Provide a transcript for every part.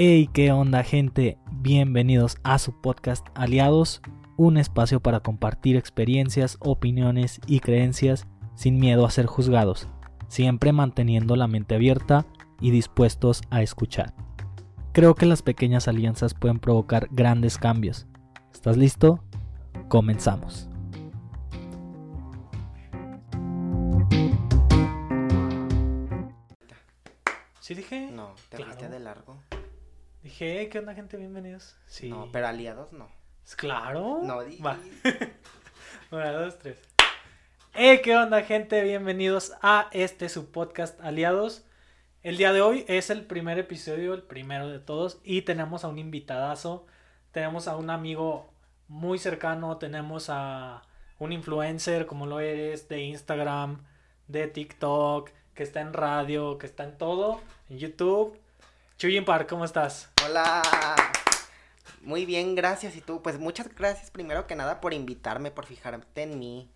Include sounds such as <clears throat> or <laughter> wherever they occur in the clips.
Hey, ¿qué onda gente? Bienvenidos a su podcast Aliados, un espacio para compartir experiencias, opiniones y creencias sin miedo a ser juzgados, siempre manteniendo la mente abierta y dispuestos a escuchar. Creo que las pequeñas alianzas pueden provocar grandes cambios. ¿Estás listo? Comenzamos. ¿Sí dije? No, te Claro. de largo. Dije, "Hey, ¿qué onda gente? Bienvenidos. Sí. No, pero aliados no. Claro. No di. Va. <laughs> Una, dos, tres. Hey, ¿qué onda, gente? Bienvenidos a este su podcast Aliados. El día de hoy es el primer episodio, el primero de todos, y tenemos a un invitadazo. Tenemos a un amigo muy cercano, tenemos a un influencer como lo eres de Instagram, de TikTok, que está en radio, que está en todo, en YouTube. Chuyin Park, ¿cómo estás? Hola. Muy bien, gracias. Y tú, pues muchas gracias primero que nada por invitarme, por fijarte en mí.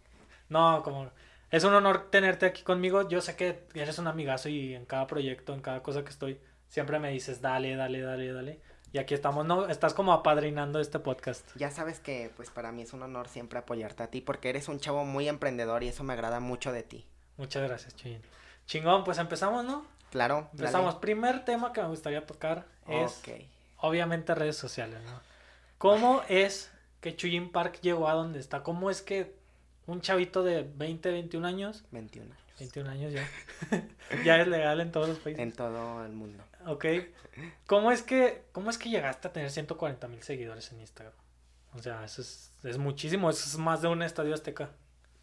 No, como es un honor tenerte aquí conmigo. Yo sé que eres un amigazo y en cada proyecto, en cada cosa que estoy, siempre me dices, dale, dale, dale, dale. Y aquí estamos, ¿no? Estás como apadrinando este podcast. Ya sabes que pues para mí es un honor siempre apoyarte a ti porque eres un chavo muy emprendedor y eso me agrada mucho de ti. Muchas gracias, Chuyin. Chingón, pues empezamos, ¿no? Claro. dale. Empezamos. Primer tema que me gustaría tocar es, Ok. obviamente, redes sociales, ¿no? ¿Cómo es que Chuyin Park llegó a donde está? ¿Cómo es que un chavito de 20, 21 años, 21 años. 21 años ya, <laughs> ya es legal en todos los países? En todo el mundo. Ok. ¿Cómo es que, cómo es que llegaste a tener 140 mil seguidores en Instagram? O sea, eso es, es muchísimo, eso es más de un estadio azteca.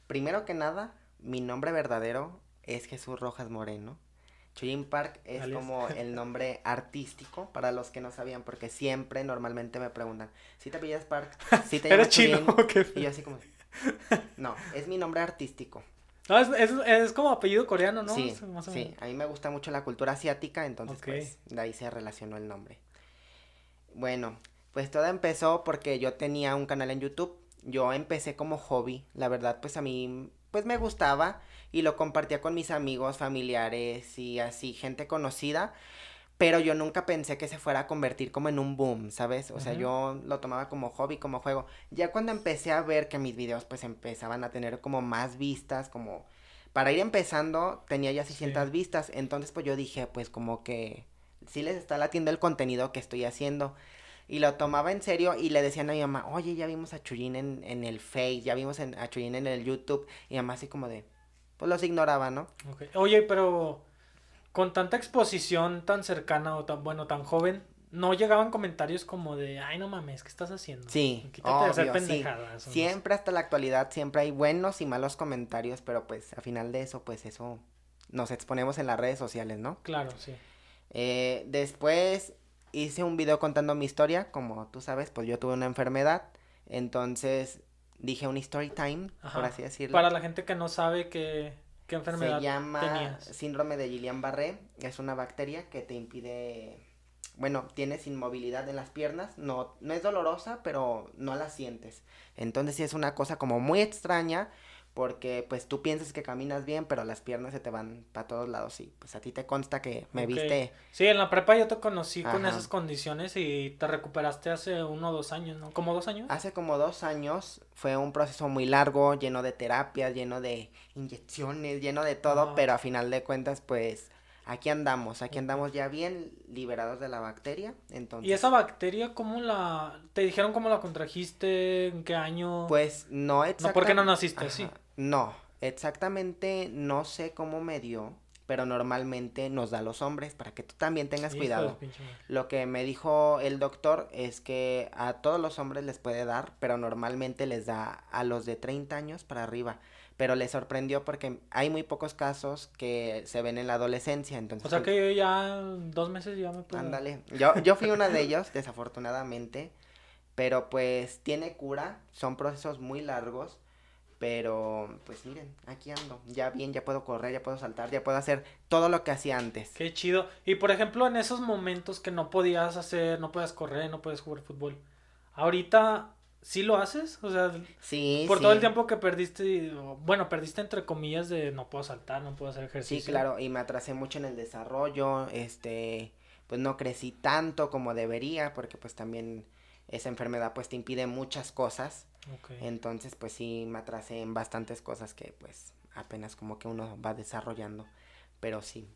Primero que nada, mi nombre verdadero es Jesús Rojas Moreno. Chuyin Park es Alias. como el nombre <laughs> artístico para los que no sabían, porque siempre normalmente me preguntan, ¿si te apellidas Park? ¿Si te <laughs> ¿Eres llamas chino? Chuyin?" <laughs> o qué? Y yo así como, no, es mi nombre artístico. No, es, es, es como apellido coreano, ¿no? sí, más o sí, menos. a mí me gusta mucho la cultura asiática, entonces pues de ahí se relacionó el nombre. Bueno, pues todo empezó porque yo tenía un canal en YouTube. Yo empecé como hobby, la verdad pues a mí pues me gustaba y lo compartía con mis amigos, familiares y así, gente conocida. Pero yo nunca pensé que se fuera a convertir como en un boom, ¿sabes? O sea, yo lo tomaba como hobby, como juego. Ya cuando empecé a ver que mis videos pues empezaban a tener como más vistas, como para ir empezando tenía ya Sí. 600 vistas, entonces pues yo dije pues como que sí les está latiendo el contenido que estoy haciendo. Y lo tomaba en serio y le decían a mi mamá, oye, ya vimos a Chuyin en, en el Face, ya vimos en- a Chuyin en el YouTube. Y mi mamá así como de, pues los ignoraba, ¿no? Ok. Oye, pero con tanta exposición tan cercana o tan, bueno, tan joven, ¿no llegaban comentarios como de, ay, no mames, ¿qué estás haciendo? Sí, Quítate de hacer obvio, sí. Siempre hasta la actualidad, siempre hay buenos y malos comentarios, pero pues a final de eso, pues eso nos exponemos en las redes sociales, ¿no? Claro, sí. Eh, después hice un video contando mi historia, como tú sabes, pues yo tuve una enfermedad, entonces dije un story time, por Ajá. así decirlo. Para la gente que no sabe qué, qué enfermedad Se llama tenías. síndrome de Guillain-Barré, es una bacteria que te impide, bueno, tienes inmovilidad en las piernas, no, no es dolorosa, pero no la sientes. Entonces sí es una cosa como muy extraña, porque pues tú piensas que caminas bien, pero las piernas se te van para todos lados y pues a ti te consta que me viste Sí, en la prepa yo te conocí con esas condiciones y te recuperaste hace uno o dos años, ¿no? ¿Como dos años? Hace como dos años fue un proceso muy largo, lleno de terapias, lleno de inyecciones, lleno de todo, pero a final de cuentas, pues aquí andamos, aquí andamos ya bien liberados de la bacteria. Entonces, ¿Y esa bacteria cómo la... te dijeron cómo la contrajiste, en qué año? pues no exactamente. no, ¿por qué no naciste así? No, exactamente no sé cómo me dio, pero normalmente nos da a los hombres para que tú también tengas Hijo cuidado. Lo que me dijo el doctor es que a todos los hombres les puede dar, pero normalmente les da a los de 30 años para arriba. Pero le sorprendió porque hay muy pocos casos que se ven en la adolescencia, entonces... O sea que yo ya dos meses ya me puedo... Ándale, yo, yo fui una de ellos, <laughs> desafortunadamente, pero pues tiene cura, son procesos muy largos, pero pues miren, aquí ando, ya bien, ya puedo correr, ya puedo saltar, ya puedo hacer todo lo que hacía antes. Qué chido. Y por ejemplo, en esos momentos que no podías hacer, no podías correr, no podías jugar fútbol, ahorita sí lo haces, o sea, Sí, por sí. todo el tiempo que perdiste, bueno, perdiste entre comillas de no puedo saltar, no puedo hacer Sí, ejercicio. claro, y me atrasé mucho en el desarrollo, este, pues no crecí tanto como debería, porque pues también esa enfermedad pues te impide muchas cosas. Entonces pues sí me atrasé en bastantes cosas que pues apenas como que uno va desarrollando, pero sí.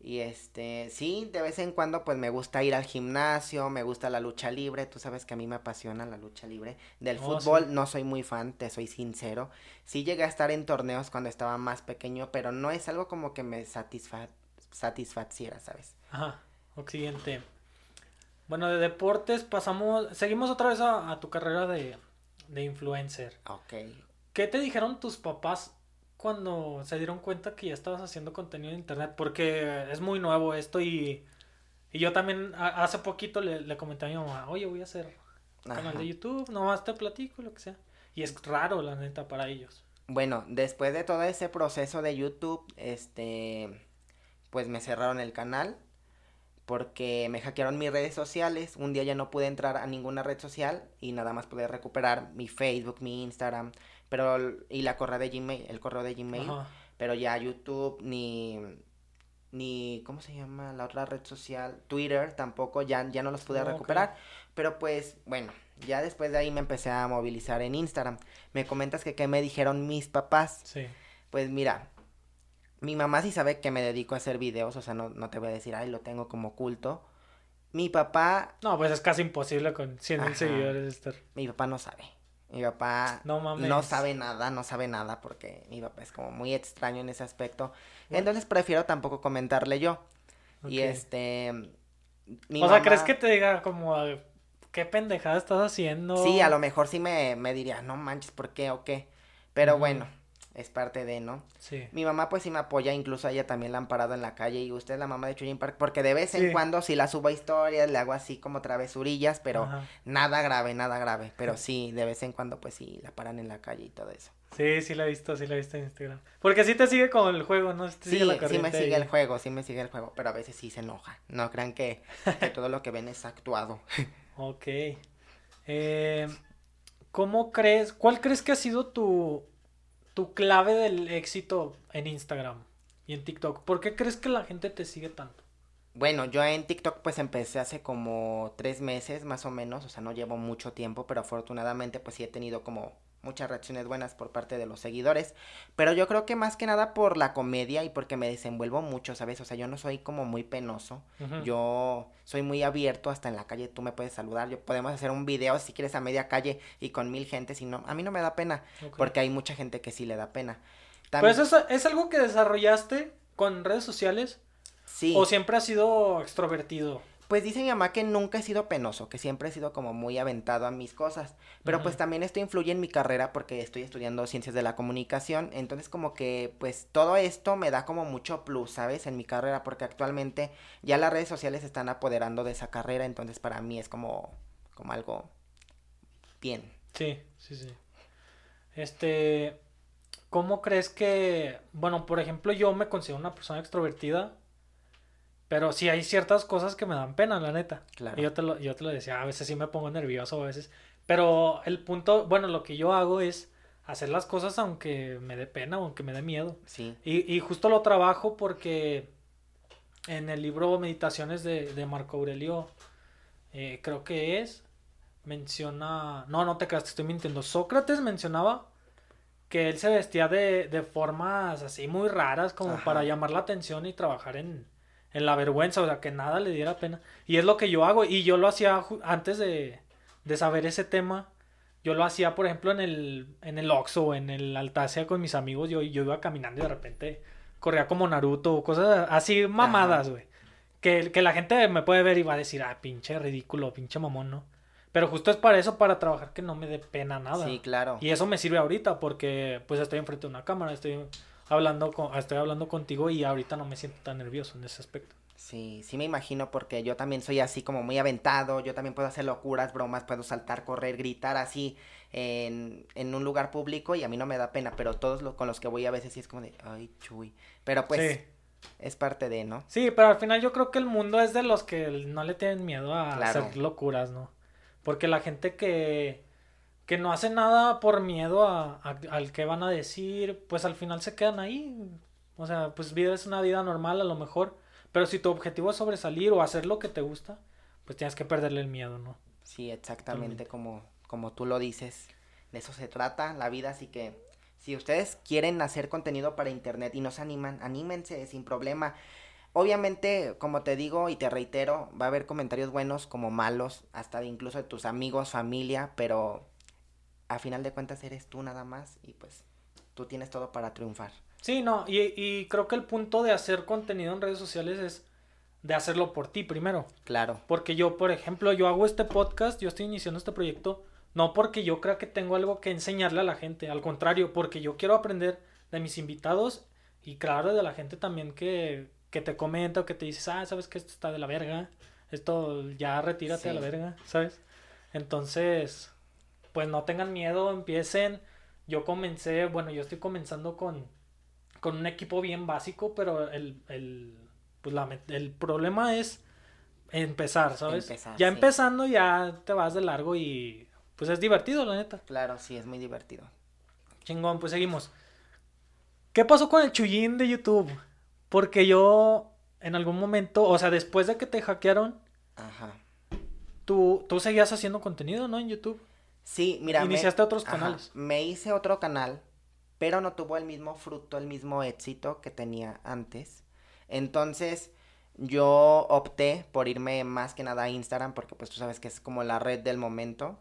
Y este, sí, de vez en cuando pues me gusta ir al gimnasio, me gusta la lucha libre, tú sabes que a mí me apasiona la lucha libre. Del oh, fútbol no soy muy fan, te soy sincero. Sí llegué a estar en torneos cuando estaba más pequeño, pero no es algo como que me satisfa satisfaciera, ¿sabes? Ajá, siguiente. Bueno, de deportes pasamos, seguimos otra vez a, tu carrera de, de influencer. Ok. ¿Qué te dijeron tus papás cuando se dieron cuenta que ya estabas haciendo contenido en internet? Porque es muy nuevo esto y, y yo también hace poquito le, le, comenté a mi mamá, oye, voy a hacer canal de YouTube, nomás te platico, lo que sea. Y es raro, la neta, para ellos. Bueno, después de todo ese proceso de YouTube, este, pues me cerraron el canal porque me hackearon mis redes sociales. Un día ya no pude entrar a ninguna red social y nada más pude recuperar mi Facebook, mi Instagram, pero y la correa de Gmail, el correo de Gmail, pero ya YouTube ni ni cómo se llama la otra red social, Twitter tampoco ya ya no los pude recuperar, pero pues bueno, ya después de ahí me empecé a movilizar en Instagram. Me comentas que qué me dijeron mis papás. Sí. Pues mira, mi mamá sí sabe que me dedico a hacer videos, o sea, no, no te voy a decir, ay, lo tengo como oculto. Mi papá... No, pues es casi imposible con 100 mil seguidores estar. Mi papá no sabe. Mi papá no, no, sabe nada, no sabe nada porque mi papá es como muy extraño en ese aspecto. Entonces prefiero tampoco comentarle yo. Y este... o sea, ¿crees que te diga como qué pendejada estás haciendo? Sí, a lo mejor sí me, me diría, no manches, ¿por qué o qué? Pero bueno, es parte de, ¿no? Sí. Mi mamá pues sí me apoya, incluso a ella también la han parado en la calle y usted es la mamá de Chuyín Park, porque de vez en cuando sí la subo a historias, le hago así como travesurillas, pero nada grave, nada grave, pero sí, de vez en cuando pues sí la paran en la calle y todo eso. Sí, sí la he visto, sí la he visto en Instagram. Porque sí te sigue con el juego, ¿no? sí, sí me sigue el juego, sí me sigue el juego, pero a veces sí se enoja. No crean que, todo lo que ven es actuado. <laughs> ok. Eh, ¿Cómo crees, cuál crees que ha sido tu tu clave del éxito en Instagram y en TikTok? ¿Por qué crees que la gente te sigue tanto? Bueno, yo en TikTok pues empecé hace como tres meses más o menos, o sea, no llevo mucho tiempo, pero afortunadamente pues sí he tenido como muchas reacciones buenas por parte de los seguidores, pero yo creo que más que nada por la comedia y porque me desenvuelvo mucho, ¿sabes? O sea, yo no soy como muy penoso, yo soy muy abierto hasta en la calle, tú me puedes saludar, yo podemos hacer un video si quieres a media calle y con mil gente, si no, a mí no me da pena, porque hay mucha gente que sí le da pena. Pues eso es algo que desarrollaste con redes sociales. Sí. ¿O siempre has sido extrovertido? Pues dice mi mamá que nunca he sido penoso, que siempre he sido como muy aventado a mis cosas. Pero pues también esto influye en mi carrera porque estoy estudiando ciencias de la comunicación. Entonces como que pues todo esto me da como mucho plus, ¿sabes? En mi carrera porque actualmente ya las redes sociales están apoderando de esa carrera. Entonces para mí es como, como algo bien. Sí, sí, sí. Este, ¿cómo crees que, bueno, por ejemplo yo me considero una persona extrovertida? Pero sí hay ciertas cosas que me dan pena, la neta. Claro. Y yo te lo, yo te lo decía, a veces sí me pongo nervioso, a veces. Pero el punto, bueno, lo que yo hago es hacer las cosas aunque me dé pena aunque me dé miedo. Sí. Y, y justo lo trabajo porque en el libro Meditaciones de, de Marco Aurelio, eh, creo que es, menciona... No, no te creas, te estoy mintiendo. Sócrates mencionaba que él se vestía de, de formas así muy raras como para llamar la atención y trabajar en en la vergüenza, o sea, que nada le diera pena. Y es lo que yo hago, y yo lo hacía antes de, de saber ese tema. Yo lo hacía, por ejemplo, en el, en el Oxxo, en el Altacia con mis amigos, yo, yo iba caminando y de repente corría como Naruto, cosas así mamadas, güey. Que, que la gente me puede ver y va a decir, ah, pinche ridículo, pinche mamón, ¿no? Pero justo es para eso, para trabajar que no me dé pena nada. Sí, claro. Y eso me sirve ahorita porque pues estoy enfrente de una cámara, estoy hablando con, estoy hablando contigo y ahorita no me siento tan nervioso en ese aspecto. Sí, sí me imagino porque yo también soy así como muy aventado, yo también puedo hacer locuras, bromas, puedo saltar, correr, gritar así en, en un lugar público y a mí no me da pena, pero todos los con los que voy a veces sí es como de, ay, chuy. Pero pues es parte de, ¿no? Sí, pero al final yo creo que el mundo es de los que no le tienen miedo a hacer locuras, ¿no? Porque la gente que que no hacen nada por miedo a, al que van a decir, pues al final se quedan ahí. O sea, pues vida es una vida normal a lo mejor, Pero si tu objetivo es sobresalir o hacer lo que te gusta, pues tienes que perderle el miedo, ¿no? Sí, exactamente como, como tú lo dices. De eso se trata la vida, así que si ustedes quieren hacer contenido para internet y no se animan, anímense sin problema. Obviamente, como te digo y te reitero, va a haber comentarios buenos como malos, hasta de incluso de tus amigos, familia, pero a final de cuentas eres tú nada más y pues tú tienes todo para triunfar. Sí, no, y, y creo que el punto de hacer contenido en redes sociales es de hacerlo por ti primero. Claro. Porque yo, por ejemplo, yo hago este podcast, yo estoy iniciando este proyecto, no porque yo crea que tengo algo que enseñarle a la gente, al contrario, porque yo quiero aprender de mis invitados y claro, de la gente también que, que te comenta o que te dices, ah, sabes que esto está de la verga, esto ya retírate a la Sí. verga, ¿sabes? Entonces, pues no tengan miedo, empiecen. Yo comencé, bueno, yo estoy comenzando con, con un equipo bien básico, pero el, el, pues la el problema es empezar, ¿sabes? Empezar, ya sí. empezando ya te vas de largo y pues es divertido, la neta. Claro, sí, es muy divertido. Chingón, pues seguimos. ¿Qué pasó con el chullín de YouTube? Porque yo en algún momento, o sea, después de que te hackearon, Ajá. tú, tú seguías haciendo contenido, ¿no? En YouTube. Sí, mira. me- Iniciaste otros ajá, canales. me hice otro canal, pero no tuvo el mismo fruto, el mismo éxito que tenía antes. Entonces, yo opté por irme más que nada a Instagram, porque pues tú sabes que es como la red del momento.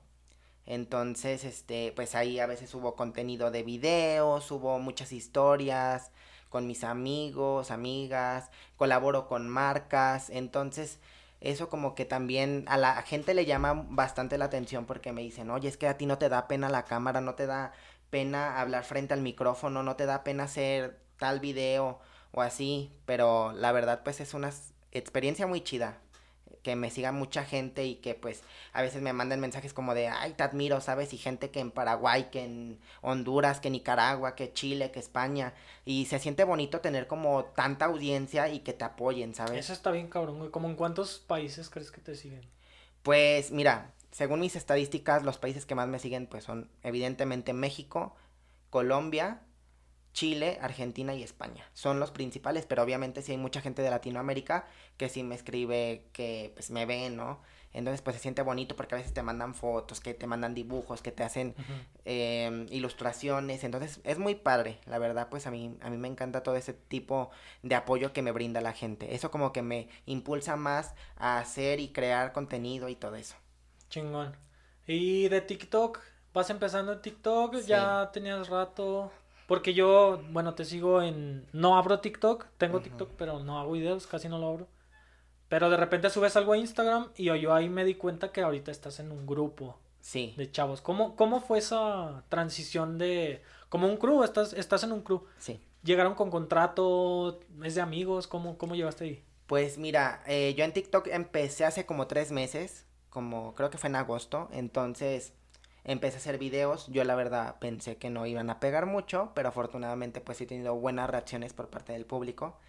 Entonces, este, pues ahí a veces hubo contenido de videos, hubo muchas historias con mis amigos, amigas, colaboro con marcas, entonces eso como que también a la gente le llama bastante la atención porque me dicen, oye, es que a ti no te da pena la cámara, no te da pena hablar frente al micrófono, no te da pena hacer tal video o así, pero la verdad pues es una experiencia muy chida que me siga mucha gente y que pues a veces me mandan mensajes como de, ay, te admiro, ¿sabes? Y gente que en Paraguay, que en Honduras, que Nicaragua, que Chile, que España. Y se siente bonito tener como tanta audiencia y que te apoyen, ¿sabes? Eso está bien cabrón, güey. ¿Cómo en cuántos países crees que te siguen? Pues mira, según mis estadísticas, los países que más me siguen pues son evidentemente México, Colombia, Chile, Argentina y España. Son los principales, pero obviamente sí hay mucha gente de Latinoamérica que sí me escribe que pues me ven, ¿no? Entonces pues se siente bonito porque a veces te mandan fotos, que te mandan dibujos, que te hacen eh, ilustraciones, entonces es muy padre, la verdad, pues a mí, a mí me encanta todo ese tipo de apoyo que me brinda la gente, eso como que me impulsa más a hacer y crear contenido y todo eso. Chingón. ¿Y de TikTok? ¿Vas empezando en TikTok? Sí. ¿Ya tenías rato? Porque yo, bueno, te sigo en... No abro TikTok, tengo. TikTok, pero no hago videos, casi no lo abro. Pero de repente subes algo a Instagram y yo ahí me di cuenta que ahorita estás en un grupo Sí, de chavos. ¿Cómo, cómo fue esa transición de... Como un crew, estás, estás en un crew. sí. ¿Llegaron con contrato? ¿Es de amigos? ¿Cómo, cómo llevaste ahí? Pues mira, eh, yo en TikTok empecé hace como tres meses, como creo que fue en agosto, entonces empecé a hacer videos, yo la verdad pensé que no iban a pegar mucho, pero afortunadamente pues he tenido buenas reacciones por parte del público.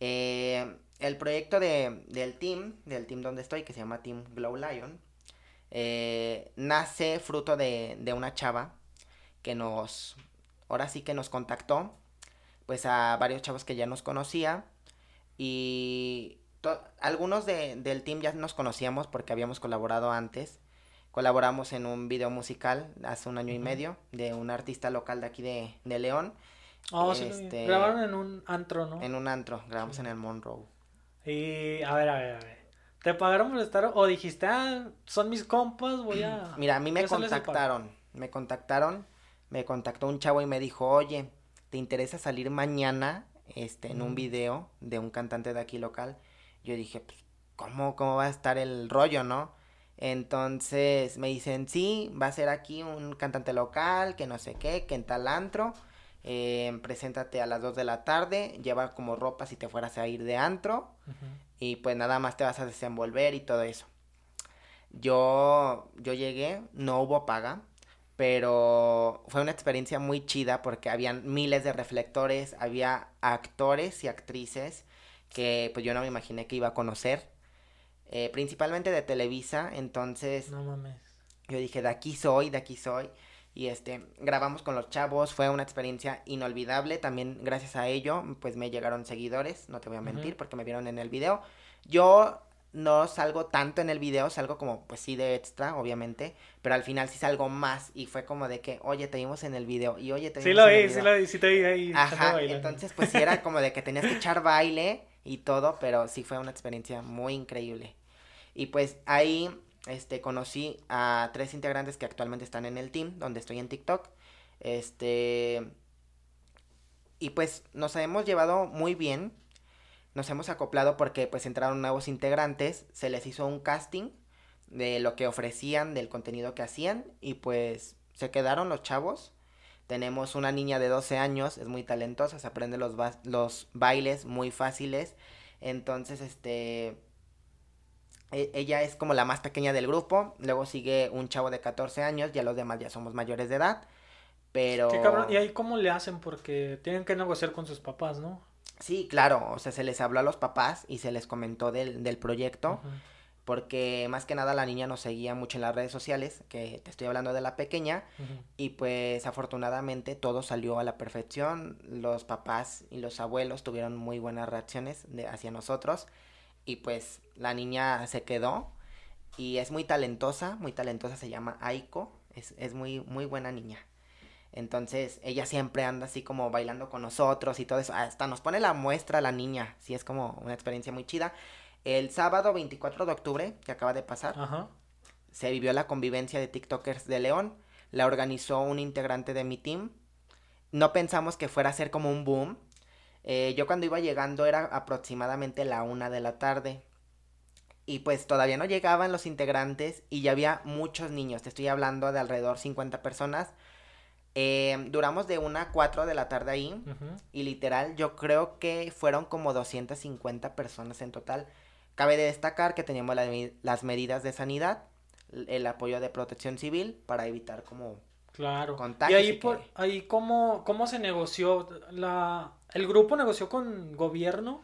Eh, el proyecto de, del team, del team donde estoy, que se llama Team Glow Lion, eh, nace fruto de, de una chava que nos, ahora sí que nos contactó, pues a varios chavos que ya nos conocía y algunos de, del team ya nos conocíamos porque habíamos colaborado antes. Colaboramos en un video musical hace un año y medio de un artista local de aquí de, de León. Oh, sí. Este- Grabaron en un antro, ¿no? En un antro, grabamos Sí. en el Monroe. Y a ver, a ver, a ver. ¿Te pagaron por estar o dijiste, ah, son mis compas, voy a... <clears throat> Mira, a mí me contactaron, me contactaron, me contactó un chavo y me dijo, oye, ¿te interesa salir mañana este, en un Mm. video de un cantante de aquí local? Yo dije, pues, ¿cómo, cómo va a estar el rollo, no? Entonces me dicen, sí, va a ser aquí un cantante local, que no sé qué, que en tal antro, eh, preséntate a las 2 de la tarde, lleva como ropa si te fueras a ir de antro, y pues nada más te vas a desenvolver y todo eso. Yo, yo llegué, no hubo paga, pero fue una experiencia muy chida porque habían miles de reflectores, había actores y actrices que pues yo no me imaginé que iba a conocer, eh, principalmente de Televisa, entonces No mames. yo dije, de aquí soy, de aquí soy. y este grabamos con los chavos, fue una experiencia inolvidable, también gracias a ello pues me llegaron seguidores, no te voy a mentir porque me vieron en el video. Yo no salgo tanto en el video, salgo como pues sí de extra, obviamente, pero al final sí salgo más y fue como de que, "Oye, te vimos en el video" y "Oye, te Sí vimos lo en el vi, sí video". lo vi, sí te vi ahí. Ajá, entonces pues sí era como de que tenías que echar baile y todo, pero sí fue una experiencia muy increíble. Y pues ahí este conocí a tres integrantes que actualmente están en el team donde estoy en TikTok. Este y pues nos hemos llevado muy bien. Nos hemos acoplado porque pues entraron nuevos integrantes, se les hizo un casting de lo que ofrecían, del contenido que hacían y pues se quedaron los chavos. Tenemos una niña de 12 años, es muy talentosa, se aprende los, ba- los bailes muy fáciles. Entonces, este, ella es como la más pequeña del grupo. Luego sigue un chavo de 14 años, ya los demás ya somos mayores de edad. Pero... Qué cabrón. ¿Y ahí cómo le hacen? Porque tienen que negociar con sus papás, ¿no? Sí, claro, o sea, se les habló a los papás y se les comentó del, del proyecto. Porque más que nada la niña nos seguía mucho en las redes sociales, que te estoy hablando de la pequeña. Y pues afortunadamente todo salió a la perfección. Los papás y los abuelos tuvieron muy buenas reacciones de, hacia nosotros. Y pues la niña se quedó. Y es muy talentosa, muy talentosa, se llama Aiko. Es, es muy, muy buena niña. Entonces ella siempre anda así como bailando con nosotros y todo eso. Hasta nos pone la muestra la niña. Sí, es como una experiencia muy chida. El sábado 24 de octubre, que acaba de pasar, Ajá. se vivió la convivencia de TikTokers de León. La organizó un integrante de mi team. No pensamos que fuera a ser como un boom. Eh, yo cuando iba llegando era aproximadamente la una de la tarde. Y pues todavía no llegaban los integrantes y ya había muchos niños. Te estoy hablando de alrededor 50 personas. Eh, duramos de una a 4 de la tarde ahí. Y literal, yo creo que fueron como 250 personas en total. Cabe de destacar que teníamos la las medidas de sanidad, el apoyo de protección civil para evitar como... Claro. Contagios y ahí, y por, que- ahí cómo, cómo se negoció la... ¿El grupo negoció con gobierno?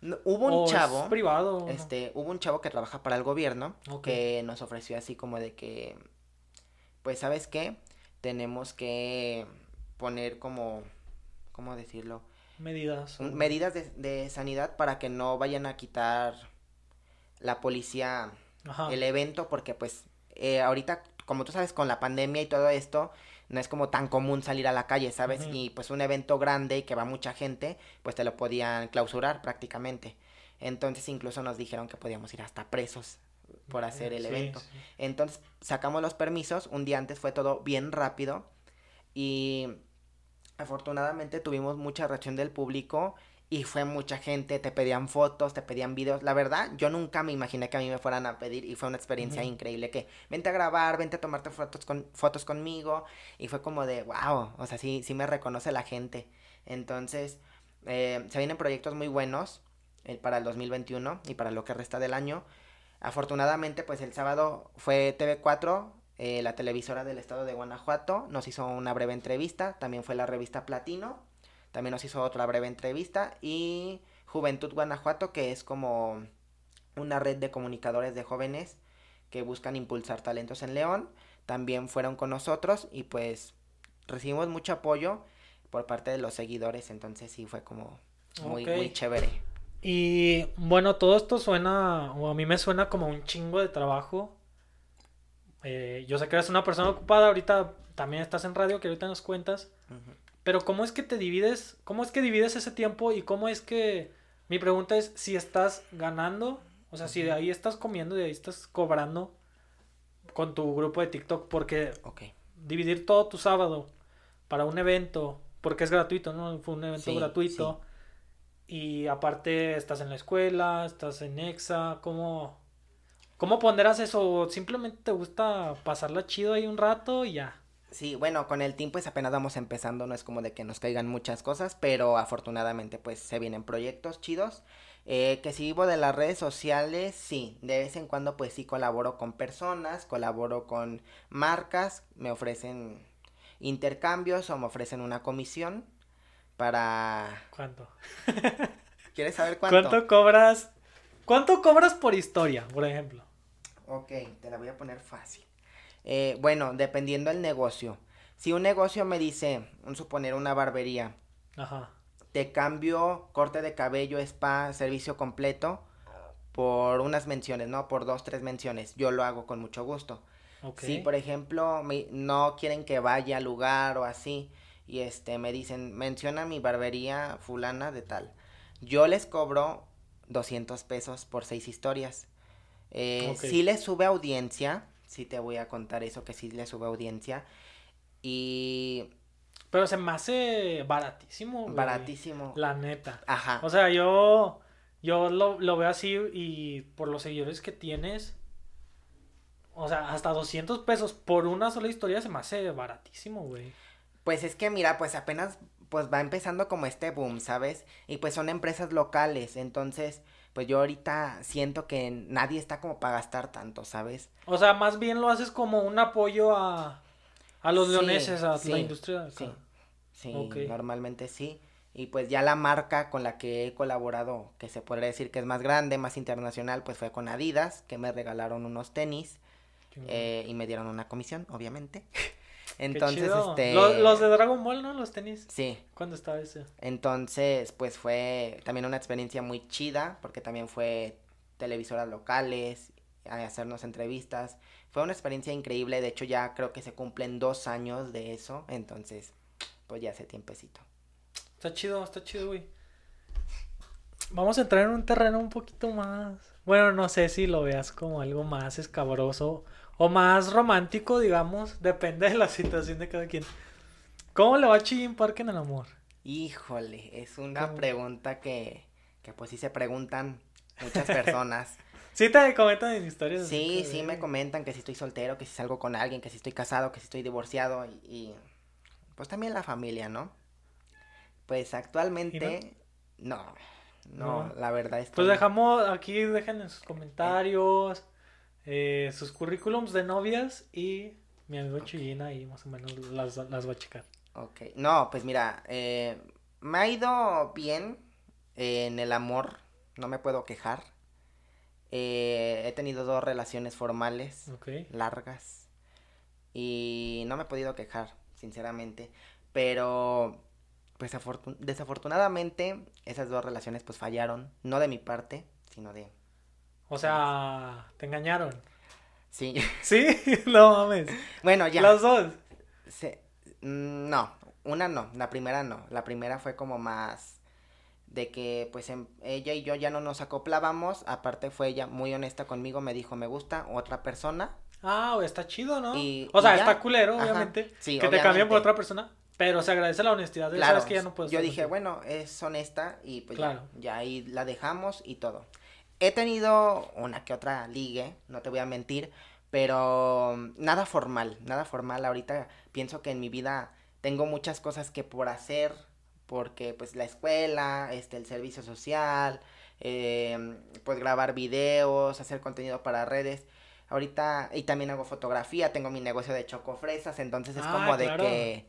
No, hubo ¿O un es chavo, privado? o no? este, hubo un chavo que trabaja para el gobierno Ok. que nos ofreció así como de que, pues, ¿sabes qué? Tenemos que poner como, ¿cómo decirlo? Medidas. o- un- medidas de, de sanidad para que no vayan a quitar la policía Ajá. el evento porque pues eh, ahorita como tú sabes con la pandemia y todo esto no es como tan común salir a la calle sabes y pues un evento grande y que va mucha gente pues te lo podían clausurar prácticamente. Entonces incluso nos dijeron que podíamos ir hasta presos por hacer el Sí, evento. sí. entonces sacamos los permisos, un día antes fue todo bien rápido y afortunadamente tuvimos mucha reacción del público y fue mucha gente, te pedían fotos, te pedían videos. La verdad, yo nunca me imaginé que a mí me fueran a pedir y fue una experiencia increíble que vente a grabar, vente a tomarte fotos, con, fotos conmigo y fue como de wow, o sea, sí, sí me reconoce la gente. Entonces, eh, se vienen proyectos muy buenos eh, para el 2021 y para lo que resta del año. Afortunadamente, pues el sábado fue TV4, eh, la televisora del estado de Guanajuato, nos hizo una breve entrevista, también fue la revista Platino, también nos hizo otra breve entrevista y Juventud Guanajuato, que es como una red de comunicadores de jóvenes que buscan impulsar talentos en León, también fueron con nosotros y pues recibimos mucho apoyo por parte de los seguidores, entonces sí fue como muy, muy chévere. Y bueno, todo esto suena, o a mí me suena como un chingo de trabajo. Eh, yo sé que eres una persona ocupada, ahorita también estás en radio, que ahorita nos cuentas. Pero ¿cómo es que te divides? ¿Cómo es que divides ese tiempo? Y cómo es que... Mi pregunta es si estás ganando, o sea, si de ahí estás comiendo, de ahí estás cobrando con tu grupo de TikTok, porque dividir todo tu sábado para un evento, porque es gratuito, ¿no? Fue un evento Sí, gratuito. Y aparte estás en la escuela, estás en EXA, ¿cómo, ¿cómo ponderas eso? ¿O simplemente te gusta pasarla chido ahí un rato y ya? Sí, bueno, con el team pues apenas vamos empezando, no es como de que nos caigan muchas cosas, pero afortunadamente pues se vienen proyectos chidos. Eh, que si vivo de las redes sociales, sí, de vez en cuando pues sí colaboro con personas, colaboro con marcas, me ofrecen intercambios o me ofrecen una comisión para... ¿Cuánto? <laughs> ¿Quieres saber cuánto? ¿Cuánto cobras? ¿Cuánto cobras por historia, por ejemplo? Ok, te la voy a poner fácil. Eh, bueno, dependiendo del negocio. Si un negocio me dice, un suponer una barbería, Ajá. te cambio corte de cabello, spa, servicio completo por unas menciones, ¿no? Por dos, tres menciones. Yo lo hago con mucho gusto. Si, por ejemplo, me- no quieren que vaya al lugar o así, y este, me dicen, menciona mi barbería fulana de tal. Yo les cobro 200 pesos por seis historias. Eh. Sí les sube audiencia, sí te voy a contar eso, que sí les sube audiencia. Y Pero se me hace baratísimo, güey. baratísimo. La neta. Ajá. O sea, yo, yo lo, lo veo así y por los seguidores que tienes, o sea, hasta 200 pesos por una sola historia se me hace baratísimo, güey. Pues es que mira, pues apenas pues va empezando como este boom, ¿sabes? Y pues son empresas locales, entonces pues yo ahorita siento que nadie está como para gastar tanto, ¿sabes? O sea, más bien lo haces como un apoyo a, a los Sí, leoneses, a sí, la industria acá. Sí, sí, normalmente sí. Y pues ya la marca con la que he colaborado, que se podría decir que es más grande, más internacional, pues fue con Adidas, que me regalaron unos tenis eh, y me dieron una comisión, obviamente. <laughs> Entonces, este... Los, los de Dragon Ball, ¿no? Los tenis. Sí, ¿Cuándo estaba ese? Entonces, pues fue también una experiencia muy chida, porque también fue televisoras locales, a hacernos entrevistas. Fue una experiencia increíble, de hecho ya creo que se cumplen dos años de eso, entonces, pues ya hace tiempecito. Está chido, está chido, güey. Vamos a entrar en un terreno un poquito más. Bueno, no sé si lo veas como algo más escabroso o más romántico, digamos. Depende de la situación de cada quien. ¿Cómo le va a Chillín Park en el amor? Híjole, es una ¿Cómo? pregunta que, que pues sí se preguntan muchas personas. <laughs> Sí te comentan en historias. Sí, sí de- me comentan que si estoy soltero, que si salgo con alguien, que si estoy casado, que si estoy divorciado y, y, pues también la familia, ¿no? Pues actualmente no, no, No. la verdad es Pues dejamos aquí, dejen en sus comentarios eh, sus currículums de novias y mi amigo Ok. Chillín ahí más o menos las, las va a checar. Ok, no, pues mira, eh, me ha ido bien eh, en el amor, no me puedo quejar. Eh, he tenido dos relaciones formales. Ok. largas y no me he podido quejar, sinceramente, pero pues afortun- desafortunadamente esas dos relaciones pues fallaron, no de mi parte, sino de O sea, te engañaron. sí. ¿Sí? <laughs> no mames. bueno, ya. Las dos. se- mm, no, una no, la primera no. La primera fue como más de que pues em- ella y yo ya no nos acoplábamos, aparte fue ella muy honesta conmigo, me dijo, "Me gusta otra persona." Ah, está chido, ¿no? Y- o sea, y está culero, Ajá. obviamente. Sí, que te cambien por otra persona. Pero se agradece la honestidad de Claro, sabes que ya no puedes yo dije, contigo. bueno, es honesta y pues Claro. ya, ya ahí la dejamos y todo. He tenido una que otra ligue, no te voy a mentir, pero nada formal, nada formal. Ahorita pienso que en mi vida tengo muchas cosas que por hacer, porque pues la escuela, este, el servicio social, eh, pues grabar videos, hacer contenido para redes. Ahorita, y también hago fotografía, tengo mi negocio de chocofresas, entonces es Ah, como de que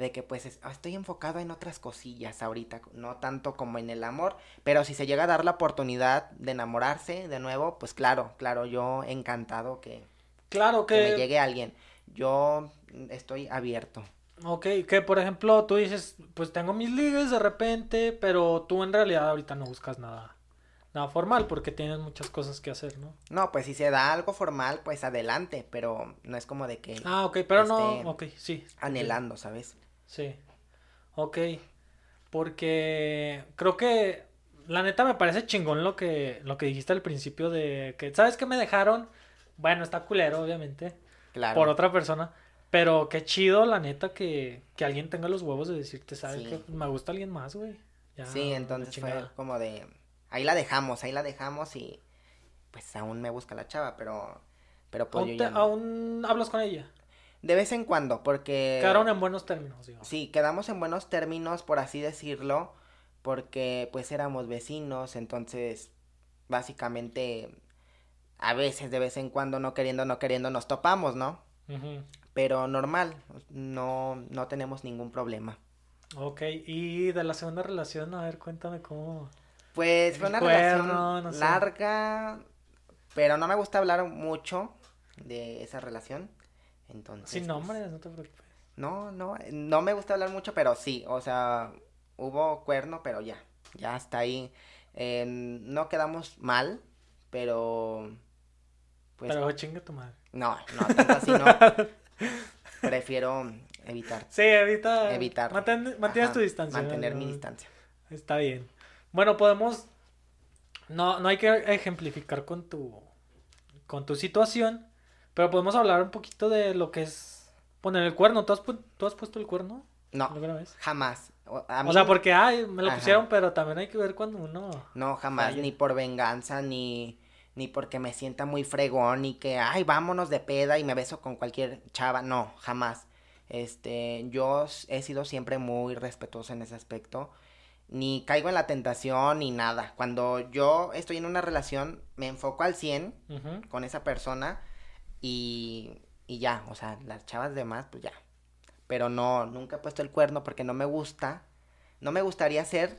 de que pues es- ah, estoy enfocado en otras cosillas ahorita, no tanto como en el amor, pero si se llega a dar la oportunidad de enamorarse de nuevo, pues claro, claro, yo encantado que, Claro que que. me llegue alguien. Yo estoy abierto. Ok, que por ejemplo tú dices, pues tengo mis ligues de repente, pero tú en realidad ahorita no buscas nada, nada formal porque tienes muchas cosas que hacer, ¿no? No, pues si se da algo formal, pues adelante, pero no es como de que Ah, ok, pero Este, no, ok, sí. anhelando, ¿sabes? Sí. Ok. Porque creo que la neta me parece chingón lo que lo que dijiste al principio de que sabes que me dejaron, bueno, está culero obviamente Claro. por otra persona, pero qué chido la neta que, que alguien tenga los huevos de decirte, sabes Sí. que me gusta alguien más, güey. Ya, Sí, entonces fue como de ahí la dejamos, ahí la dejamos y pues aún me busca la chava, pero pero pues yo ¿Aún, ya te- no. aún hablas con ella? De vez en cuando, porque Quedaron en buenos términos, digamos. Sí, quedamos en buenos términos, por así decirlo, porque pues éramos vecinos, entonces básicamente a veces de vez en cuando no queriendo, no queriendo nos topamos, ¿no? Pero normal, no, no tenemos ningún problema. Ok, y de la segunda relación, a ver, cuéntame cómo... Pues fue una cuerno, relación no sé. larga, pero no me gusta hablar mucho de esa relación, entonces... Sin pues, nombres, no te preocupes. No, no, no me gusta hablar mucho, pero sí, o sea, hubo cuerno, pero ya, ya está ahí. Eh, no quedamos mal, pero... Pues, pero chingue tu madre. No, no, tanto así no. <laughs> Prefiero evitar. Sí, evita. Evitar. mantienes tu distancia. Mantener mi distancia. Está bien. Bueno, podemos. No, no hay que ejemplificar con tu. con tu situación. Pero podemos hablar un poquito de lo que es poner el cuerno. ¿Tú has, ¿tú has puesto el cuerno? No. Jamás. O, sea, porque ay, me lo pusieron, pero también hay que ver cuando uno. No, jamás, ni por venganza, ni ni porque me sienta muy fregón, ni que, ay, vámonos de peda y me beso con cualquier chava, no, jamás. Este, yo he sido siempre muy respetuoso en ese aspecto. Ni caigo en la tentación ni nada. Cuando yo estoy en una relación, me enfoco al 100 con esa persona y, y ya, o sea, las chavas demás, pues ya. Pero no, nunca he puesto el cuerno porque no me gusta. No me gustaría ser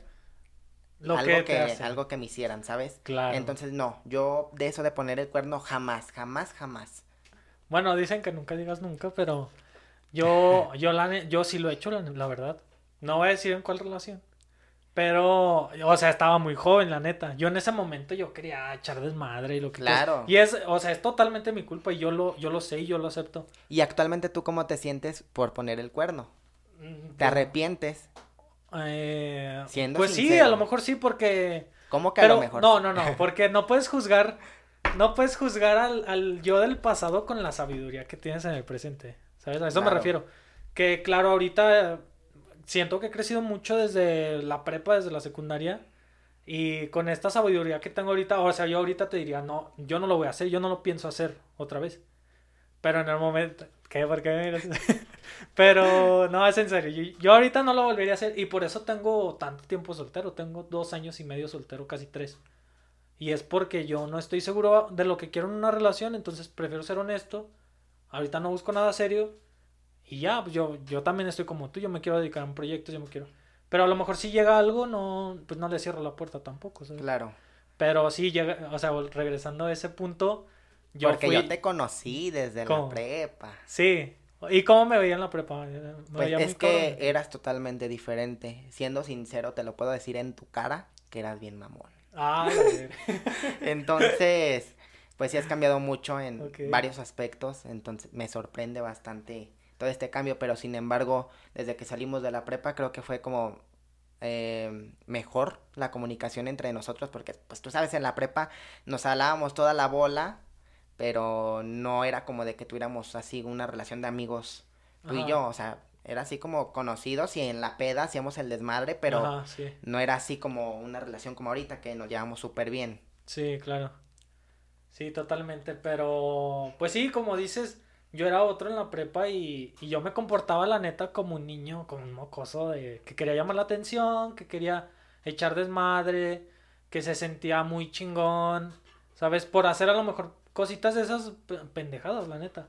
algo que, algo que me hicieran, ¿sabes? Claro. Entonces, no, yo de eso de poner el cuerno jamás, jamás, jamás. Bueno, dicen que nunca digas nunca, pero yo, yo, la, yo sí lo he hecho, la, verdad. No voy a decir en cuál relación. Pero, o sea, estaba muy joven, la neta. Yo en ese momento yo quería echar desmadre y lo que Claro. Y es, o sea, es totalmente mi culpa y yo lo, yo lo sé y yo lo acepto. ¿Y actualmente tú cómo te sientes por poner el cuerno? Mm, ¿Te arrepientes? Eh, pues sí, a lo mejor sí, porque. ¿Cómo que a lo mejor? No, no, no, porque no puedes juzgar. No puedes juzgar al, yo del pasado con la sabiduría que tienes en el presente. ¿Sabes? A eso me refiero. Que claro, ahorita siento que he crecido mucho desde la prepa, desde la secundaria. Y con esta sabiduría que tengo ahorita, o sea, yo ahorita te diría, no, yo no lo voy a hacer, yo no lo pienso hacer otra vez. Pero en el momento, ¿qué? ¿Por qué <laughs> Pero no, es en serio. Yo, ahorita no lo volvería a hacer y por eso tengo tanto tiempo soltero. Tengo dos años y medio soltero, casi tres. Y es porque yo no estoy seguro de lo que quiero en una relación, entonces prefiero ser honesto. Ahorita no busco nada serio. Y ya, pues yo, yo también estoy como tú, yo me quiero dedicar a un proyecto, yo me quiero. Pero a lo mejor si llega algo, no, pues no le cierro la puerta tampoco. Claro. Pero sí llega, o sea, regresando a ese punto, yo Porque yo te conocí desde la prepa. Sí, ¿Y cómo me veía en la prepa? pues es que eras totalmente diferente. Siendo sincero, te lo puedo decir en tu cara que eras bien mamón. Ah, <laughs> entonces, pues sí has cambiado mucho en varios aspectos. Entonces me sorprende bastante todo este cambio. Pero sin embargo, desde que salimos de la prepa, creo que fue como eh, mejor la comunicación entre nosotros. Porque, pues tú sabes, en la prepa nos hablábamos toda la bola pero no era como de que tuviéramos así una relación de amigos tú y yo, o sea, era así como conocidos y en la peda hacíamos el desmadre, pero no era así como una relación como ahorita que nos llevamos súper bien. Sí, claro. Sí, totalmente, pero pues sí, como dices, yo era otro en la prepa y, y yo me comportaba la neta como un niño, como un mocoso de que quería llamar la atención, que quería echar desmadre, que se sentía muy chingón, ¿sabes? Por hacer a lo mejor cositas de esas pendejadas, la neta.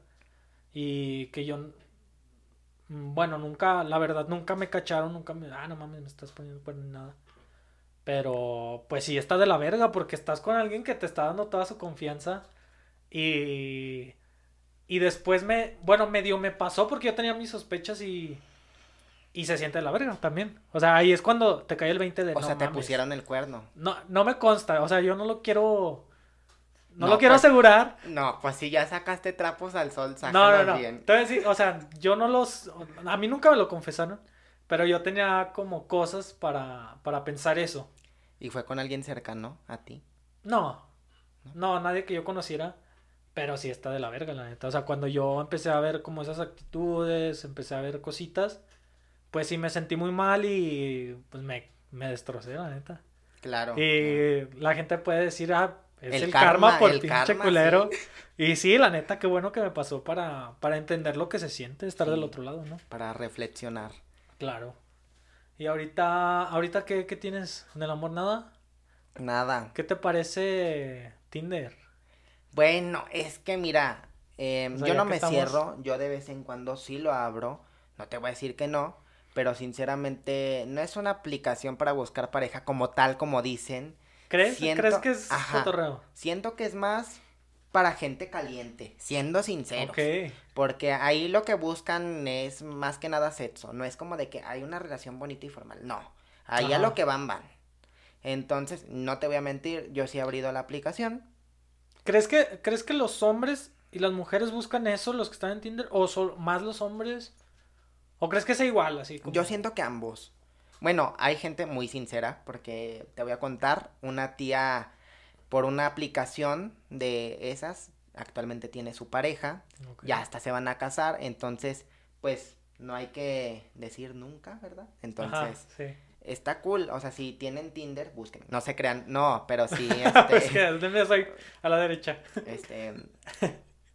Y que yo, mm, bueno, nunca, la verdad, nunca me cacharon, nunca me, ah, no mames, me estás poniendo por nada. Pero, pues sí, está de la verga, porque estás con alguien que te está dando toda su confianza. Y, y después me, bueno, medio me pasó porque yo tenía mis sospechas y, y se siente la verga también. O sea, ahí es cuando te cae el 20 de... O sea, te pusieron el cuerno. No, no me consta, o sea, yo no lo quiero no, lo quiero pues, asegurar. No, pues si ya sacaste trapos al sol, sácalos no, no, no. bien. Entonces, o sea, yo no los... A mí nunca me lo confesaron, pero yo tenía como cosas para, para pensar eso. ¿Y fue con alguien cercano a ti? No, no, nadie que yo conociera, pero sí está de la verga, la neta. O sea, cuando yo empecé a ver como esas actitudes, empecé a ver cositas, pues sí me sentí muy mal y pues me, me destrocé, la neta. Claro. Y la gente puede decir, ah, es el, karma, por pinche culero. Y sí, la neta, qué bueno que me pasó para, para entender lo que se siente estar del otro lado, ¿no? Para reflexionar. Claro. ¿Y ahorita, ahorita qué, qué tienes en el amor? ¿Nada? Nada. ¿Qué te parece Tinder? Bueno, es que mira, em, yo no me cierro, yo de vez en cuando sí lo abro, no te voy a decir que no, pero sinceramente no es una aplicación para buscar pareja como tal, como dicen, ¿Crees? ¿Crees que es Siento que es más para gente caliente, siendo sinceros. Ok. Porque ahí lo que buscan es más que nada sexo. No es como de que hay una relación bonita y formal. No. Ahí a Ajá. lo que van, van. Entonces, no te voy a mentir, yo sí he abrido la aplicación. ¿Crees que, ¿Crees que los hombres y las mujeres buscan eso, los que están en Tinder? ¿O son más los hombres? ¿O crees que sea igual, así? como- Yo siento que ambos. Bueno, hay gente muy sincera, porque te voy a contar, una tía por una aplicación de esas, actualmente tiene su pareja, ya hasta se van a casar, entonces, pues, no hay que decir nunca, ¿verdad? Entonces, Ajá, sí. Está cool, o sea, si tienen Tinder, busquen, no se crean, no, pero sí, <laughs> Pues este, soy a la derecha. este,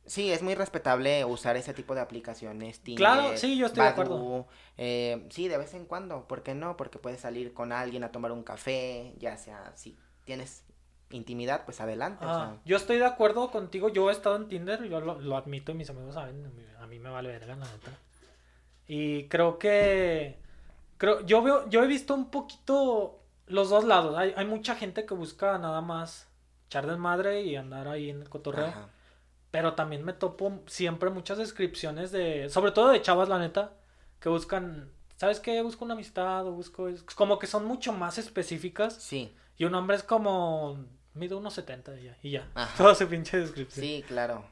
sí, es muy respetable usar ese tipo de aplicaciones, Tinder, Claro, sí, yo estoy de acuerdo. Eh, sí, de vez en cuando, ¿por qué no? Porque puedes salir con alguien a tomar un café, ya sea, si tienes intimidad, pues adelante, o Ah, sea, yo estoy de acuerdo contigo. Yo he estado en Tinder, yo lo, lo admito y mis amigos saben. A mí me vale verga, la neta. Y creo que. Creo, yo veo, yo he visto un poquito los dos lados. Hay, hay mucha gente que busca nada más echar desmadre y andar ahí en el cotorreo. ajá, Pero también me topo siempre muchas descripciones de. Sobre todo de chavas, la neta. Que buscan. ¿Sabes qué? Busco una amistad o busco. es- Como que son mucho más específicas. sí, Y un hombre es como. Mide unos 70 y ya. Y ya. Ajá. Toda su pinche descripción. sí, claro,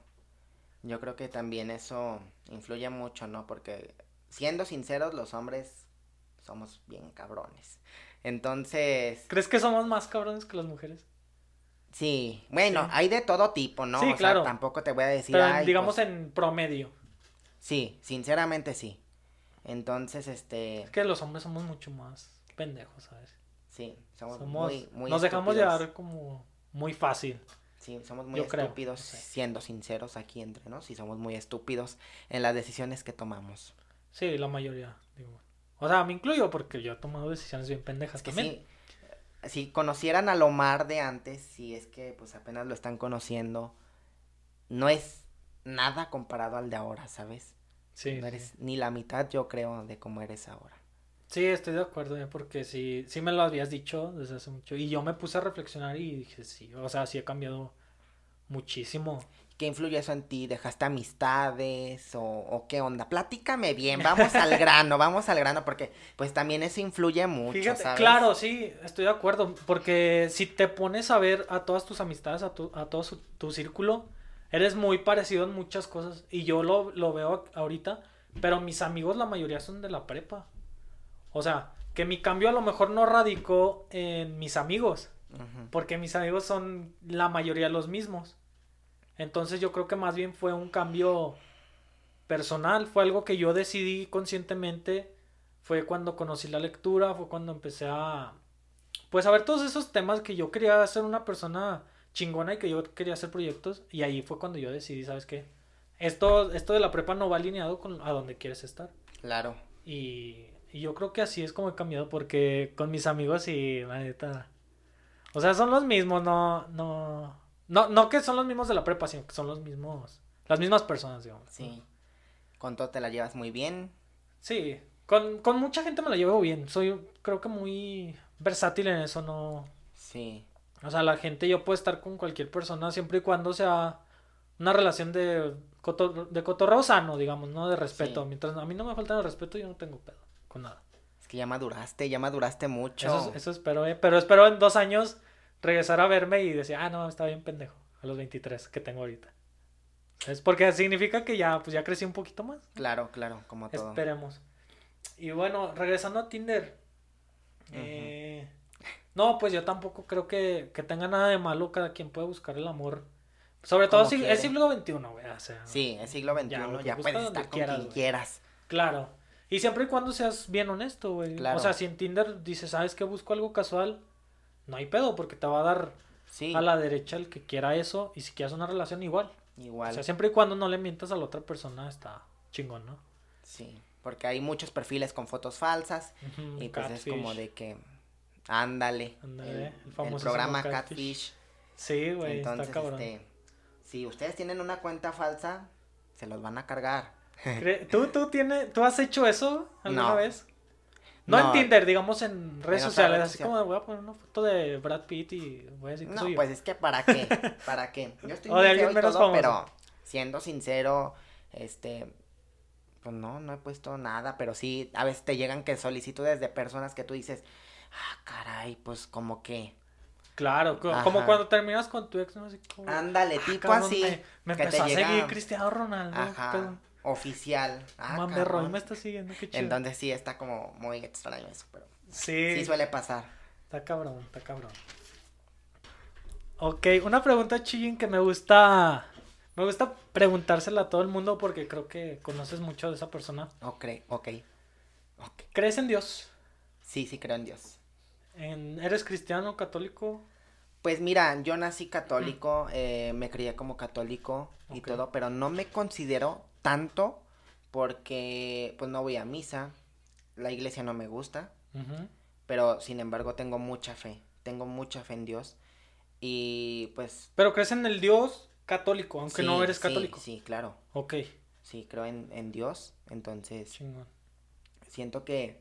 yo creo que también eso influye mucho, ¿no? Porque, siendo sinceros, los hombres somos bien cabrones, entonces... ¿Crees que somos más cabrones que las mujeres? Sí, bueno, Sí. hay de todo tipo, ¿no? Sí, o sea, claro. tampoco te voy a decir, Pero "Ay, digamos pues", en promedio. Sí, sinceramente sí. Entonces, este, Es que los hombres somos mucho más pendejos, ¿sabes? sí, somos, Somos, muy, muy nos dejamos llevar como muy fácil. Sí, somos muy Yo estúpidos, siendo sinceros aquí entre nos, y somos muy estúpidos en las decisiones que tomamos. Sí, la mayoría. Digo. O sea, me incluyo porque yo he tomado decisiones bien pendejas Es que también. sí, si conocieran al Omar de antes, si es que pues apenas lo están conociendo, no es nada comparado al de ahora, ¿sabes? Sí, no sí. eres ni la mitad, yo creo, de cómo eres ahora. Sí, estoy de acuerdo, eh, porque sí, sí me lo habías dicho desde hace mucho. Y yo me puse a reflexionar y dije, sí, o sea, sí he cambiado muchísimo. ¿Qué influye eso en ti? ¿Dejaste amistades o, o qué onda? Platícame bien, vamos al <laughs> grano, vamos al grano, porque pues también eso influye mucho, Fíjate, ¿sabes? claro, sí, estoy de acuerdo, porque si te pones a ver a todas tus amistades, a, tu, a todo su- tu círculo, eres muy parecido en muchas cosas, y yo lo, lo veo ahorita, pero mis amigos la mayoría son de la prepa. O sea, que mi cambio a lo mejor no radicó en mis amigos, porque mis amigos son la mayoría los mismos. Entonces yo creo que más bien fue un cambio personal, fue algo que yo decidí conscientemente, fue cuando conocí la lectura, fue cuando empecé a pues a ver todos esos temas que yo quería ser una persona chingona y que yo quería hacer proyectos y ahí fue cuando yo decidí, ¿sabes qué? Esto esto de la prepa no va alineado con a donde quieres estar. Claro. Y, y yo creo que así es como he cambiado porque con mis amigos y la neta. O sea, son los mismos, no, no. No, no que son los mismos de la prepa, sino que son los mismos. Las mismas personas, digamos. Sí. Con todo te la llevas muy bien. Sí. Con, con mucha gente me la llevo bien. Soy, creo que muy versátil en eso, no. Sí. O sea, la gente, yo puedo estar con cualquier persona siempre y cuando sea una relación de, cotor- de cotorreo sano, digamos, ¿no? De respeto. Sí. Mientras a mí no me falta el respeto, yo no tengo pedo con nada. Es que ya maduraste, ya maduraste mucho. Eso, eso espero, ¿eh? Pero espero en dos años regresar a verme y decir, ah, no, está bien pendejo, a los 23 que tengo ahorita. Es porque significa que ya, pues ya crecí un poquito más. Claro, claro, como todo. Esperemos. Y bueno, regresando a Tinder. eh, no, pues yo tampoco creo que, que tenga nada de malo. Cada quien puede buscar el amor. Sobre todo si es siglo XXI, güey. O sea, Sí, es siglo XXI, Ya, ya, puedes estar con quieras, quien quieras. Claro. Y siempre y cuando seas bien honesto, güey. Claro. O sea, si en Tinder dices, ¿sabes que busco algo casual? No hay pedo, porque te va a dar Sí, a la derecha el que quiera eso. Y si quieres una relación, igual. igual. O sea, siempre y cuando no le mientas a la otra persona, está chingón, ¿no? Sí, porque hay muchos perfiles con fotos falsas y pues es como de que ándale, Ándale, el, el el programa catfish. Catfish. Sí, güey, Entonces, está cabrón. este, si ustedes tienen una cuenta falsa, se los van a cargar. ¿Tú, tú, ¿Tú has hecho eso <laughs> alguna No. vez? No, en. Tinder, digamos en redes sociales, así social. como voy a poner una foto de Brad Pitt y voy a decir que No, soy yo. pues es que para qué, <laughs> para qué. Yo estoy O de alguien menos todo, famoso. pero siendo sincero, este, pues no, no he puesto nada, pero sí, a veces te llegan que solicitudes de personas que tú dices, ah, caray, pues como que, Claro, co- como cuando terminas con tu ex, ¿no? Así como, ándale, "Ah, tipo así, Me, me que empezó te a seguir Cristiano Ronaldo. ajá, pero- oficial. Ah, Mames, Roy me está siguiendo, qué chido. Entonces sí, está como muy extraño eso, pero sí, sí suele pasar. está cabrón, está cabrón. Ok, una pregunta chillín que me gusta. Me gusta preguntársela a todo el mundo porque creo que conoces mucho de esa persona. Ok, ok, ok. ¿Crees en Dios? Sí, sí creo en Dios. En- ¿Eres cristiano, católico? Pues mira, yo nací católico, eh, me crié como católico y todo, pero no me considero tanto porque pues no voy a misa, la iglesia no me gusta, pero sin embargo tengo mucha fe, tengo mucha fe en Dios y pues... Pero crees en el Dios católico, aunque sí, no eres sí, católico. Sí, claro, Ok, sí, creo en, en Dios, entonces chingón. siento que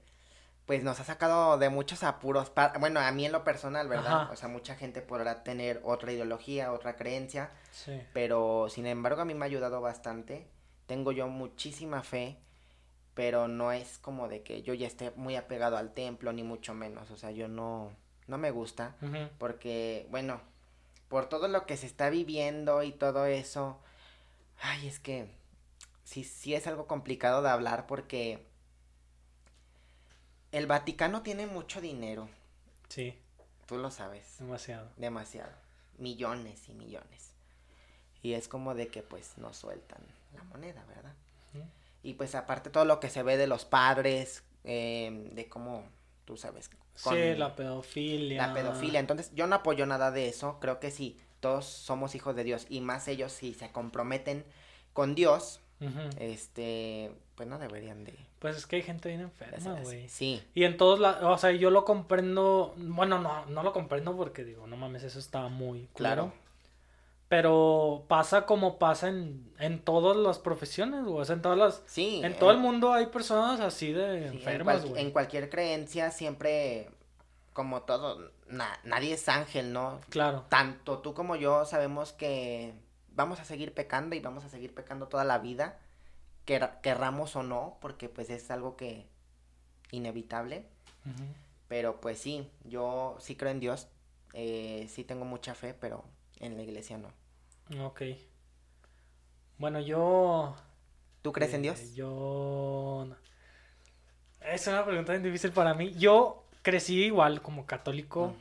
pues nos ha sacado de muchos apuros, pa- bueno, a mí en lo personal, ¿verdad? Ajá. O sea, mucha gente podrá tener otra ideología, otra creencia, Sí. pero sin embargo a mí me ha ayudado bastante. Tengo yo muchísima fe, pero no es como de que yo ya esté muy apegado al templo, ni mucho menos. O sea, yo no, no me gusta, porque, bueno, por todo lo que se está viviendo y todo eso, ay, es que sí, sí es algo complicado de hablar porque el Vaticano tiene mucho dinero, Sí, tú lo sabes demasiado. demasiado. Millones y millones. Y es como de que pues no sueltan la moneda, ¿verdad? Y pues aparte todo lo que se ve de los padres, eh, de cómo, tú sabes, con Sí, la pedofilia. la pedofilia. Entonces yo no apoyo nada de eso. Creo que sí, todos somos hijos de Dios. Y más ellos si se comprometen con Dios, este, pues no deberían de... Pues es que hay gente bien enferma, güey. Sí, Y en todos lados, o sea, yo lo comprendo, bueno, no, no lo comprendo porque digo, no mames, eso está muy claro. claro. Pero pasa como pasa en, en todas las profesiones, güey. O sea, en todas las, Sí. en eh, todo el mundo hay personas así de Sí, en, enfermas, cual- güey. en cualquier creencia siempre, como todo, na- nadie es ángel, ¿no? Claro. Tanto tú como yo sabemos que vamos a seguir pecando y vamos a seguir pecando toda la vida, quer- querramos o no, porque pues es algo que inevitable. Pero pues sí, yo sí creo en Dios, eh, sí tengo mucha fe, pero en la iglesia no. Ok. Bueno, yo... ¿Tú crees en eh, Dios? Yo... no. Es una pregunta bien difícil para mí. Yo crecí igual como católico.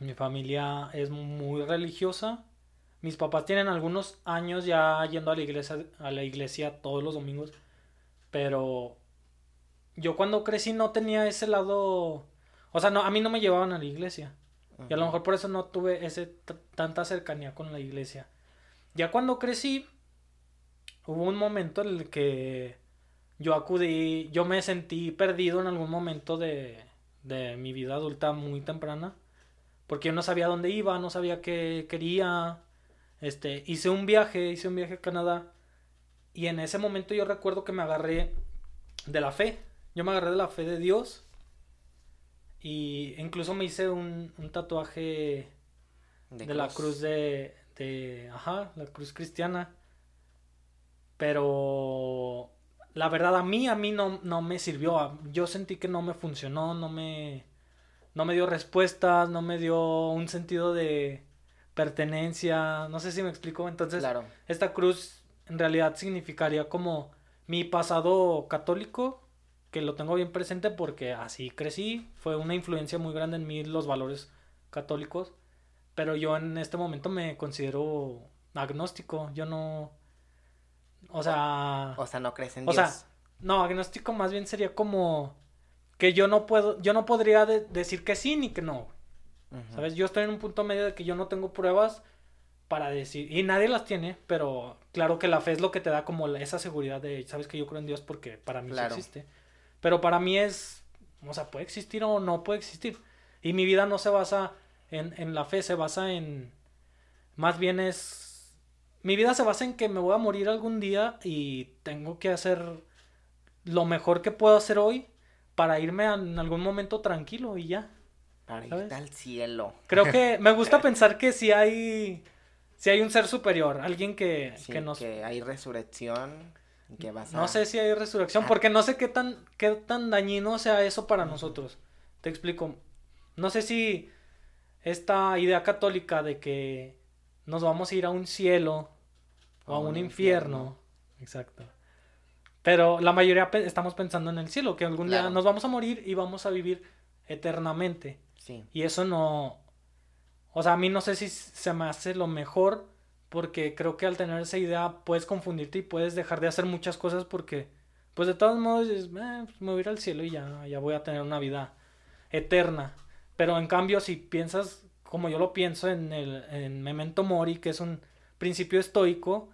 Mi familia es muy religiosa. Mis papás tienen algunos años ya yendo a la iglesia, a la iglesia todos los domingos. Pero yo cuando crecí no tenía ese lado. O sea, no, a mí no me llevaban a la iglesia. Y a lo mejor por eso no tuve ese tanta cercanía con la iglesia. Ya cuando crecí, hubo un momento en el que yo acudí, yo me sentí perdido en algún momento de, de mi vida adulta muy temprana. Porque yo no sabía dónde iba, no sabía qué quería. Este, hice un viaje, hice un viaje a Canadá. Y en ese momento yo recuerdo que me agarré de la fe. Yo me agarré de la fe de Dios. Y incluso me hice un, un tatuaje de, la cruz de, de... Ajá, la cruz cristiana. Pero... La verdad, a mí, a mí no, no me sirvió. Yo sentí que no me funcionó, no me... No me dio respuestas, no me dio un sentido de pertenencia. No sé si me explico. Entonces, Claro. esta cruz en realidad significaría como mi pasado católico, que lo tengo bien presente porque así crecí, fue una influencia muy grande en mí los valores católicos, pero yo en este momento me considero agnóstico, yo no, o sea, O sea, no crees en o sea, Dios. no, agnóstico más bien sería como que yo no puedo, yo no podría de- decir que sí ni que no. ¿Sabes? Yo estoy en un punto medio de que yo no tengo pruebas para decir, y nadie las tiene, pero claro que la fe es lo que te da como esa seguridad de, sabes que yo creo en Dios porque para mí sí existe. Pero para mí es, o sea, puede existir o no puede existir. Y mi vida no se basa en, en la fe, se basa en, más bien es, mi vida se basa en que me voy a morir algún día y tengo que hacer lo mejor que puedo hacer hoy para irme a- en algún momento tranquilo y ya. Para ¿sabes? irte al cielo. Creo que <laughs> me gusta pensar que si hay, si hay un ser superior, alguien que, Sí, que nos... que hay resurrección. Y Que vas No sé si hay resurrección, porque no sé qué tan, qué tan dañino sea eso para nosotros. Te explico. No sé si esta idea católica de que nos vamos a ir a un cielo o a un, infierno. Exacto. Pero la mayoría pe- estamos pensando en el cielo, que algún día nos vamos a morir y vamos a vivir eternamente. Sí. Y eso no. O sea, a mí no sé si se me hace lo mejor. Porque creo que al tener esa idea puedes confundirte y puedes dejar de hacer muchas cosas porque, pues de todos modos, dices, "Eh, pues, me voy a ir al cielo y ya, ya voy a tener una vida eterna. Pero en cambio, si piensas como yo lo pienso en el en Memento Mori, que es un principio estoico,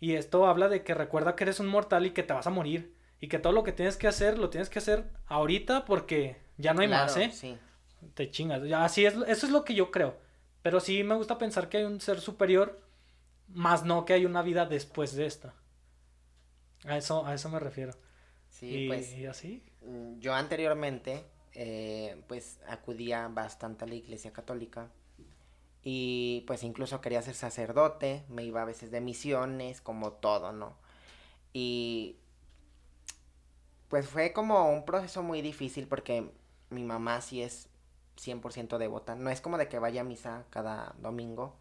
y esto habla de que recuerda que eres un mortal y que te vas a morir. Y que todo lo que tienes que hacer, lo tienes que hacer ahorita porque ya no hay más, ¿eh? Sí. te chingas. Así es, eso es lo que yo creo. Pero sí me gusta pensar que hay un ser superior, más no que hay una vida después de esta. A eso, a eso me refiero. Sí, y, pues y así. mm, yo anteriormente, eh, pues acudía bastante a la iglesia católica. Y pues incluso quería ser sacerdote, me iba a veces de misiones, como todo, ¿no? Y pues fue como un proceso muy difícil porque mi mamá sí es 100% devota. No es como de que vaya a misa cada domingo,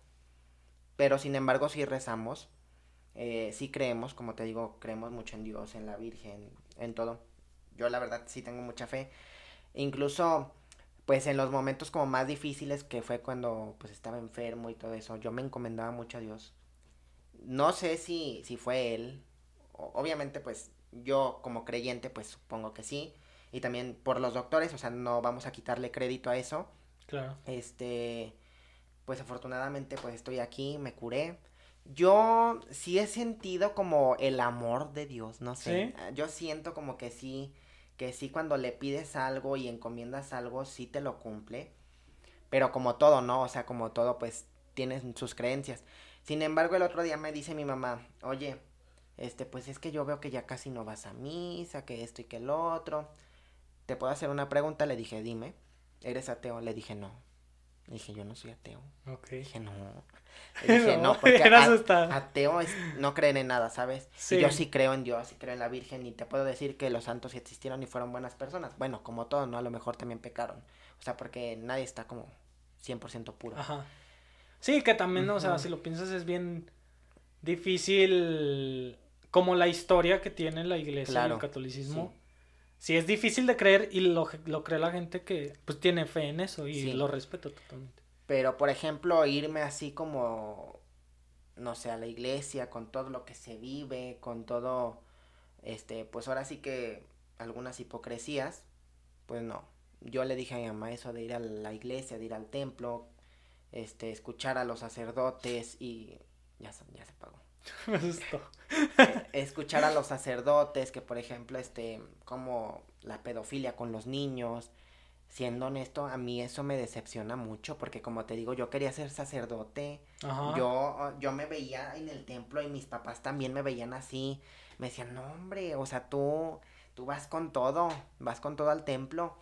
pero sin embargo sí rezamos. Eh, sí creemos, como te digo, creemos mucho en Dios, en la Virgen, en todo. Yo la verdad sí tengo mucha fe. Incluso, pues en los momentos como más difíciles que fue cuando pues estaba enfermo y todo eso, yo me encomendaba mucho a Dios. No sé si, si fue él. Obviamente, pues yo como creyente, pues supongo que sí. Y también por los doctores, o sea, no vamos a quitarle crédito a eso. Claro. Este, pues afortunadamente pues estoy aquí, me curé. Yo sí he sentido como el amor de Dios, no sé. ¿Sí? Ah, Yo siento como que sí, que sí cuando le pides algo y encomiendas algo, sí te lo cumple. Pero como todo, ¿no? O sea, como todo, pues tienes sus creencias. Sin embargo, el otro día me dice mi mamá, oye, este, pues es que yo veo que ya casi no vas a misa, que esto y que el otro. ¿Te puedo hacer una pregunta? Le dije, dime. ¿Eres ateo? Le dije, no. Dije, yo no soy ateo. Dije, no. <laughs> Dije, no, porque a- ateo es no creer en nada, ¿sabes? Sí. Y yo sí creo en Dios, sí creo en la Virgen y te puedo decir que los santos sí existieron y fueron buenas personas. Bueno, como todos, ¿no? A lo mejor también pecaron. O sea, porque nadie está como 100% puro. Ajá. Sí, que también, o sea, si lo piensas es bien difícil como la historia que tiene la iglesia y el catolicismo. sí. Sí. es difícil de creer y lo, lo cree la gente que pues tiene fe en eso y Sí. lo respeto totalmente. Pero, por ejemplo, irme así como, no sé, a la iglesia, con todo lo que se vive, con todo, este, pues ahora sí que algunas hipocresías, pues no. Yo le dije a mi mamá eso de ir a la iglesia, de ir al templo, este, escuchar a los sacerdotes y ya ya se pagó. <laughs> Me asustó. escuchar a los sacerdotes que por ejemplo este como la pedofilia con los niños siendo honesto a mí eso me decepciona mucho porque como te digo yo quería ser sacerdote Ajá. yo yo me veía en el templo y mis papás también me veían así me decían no hombre o sea tú tú vas con todo vas con todo al templo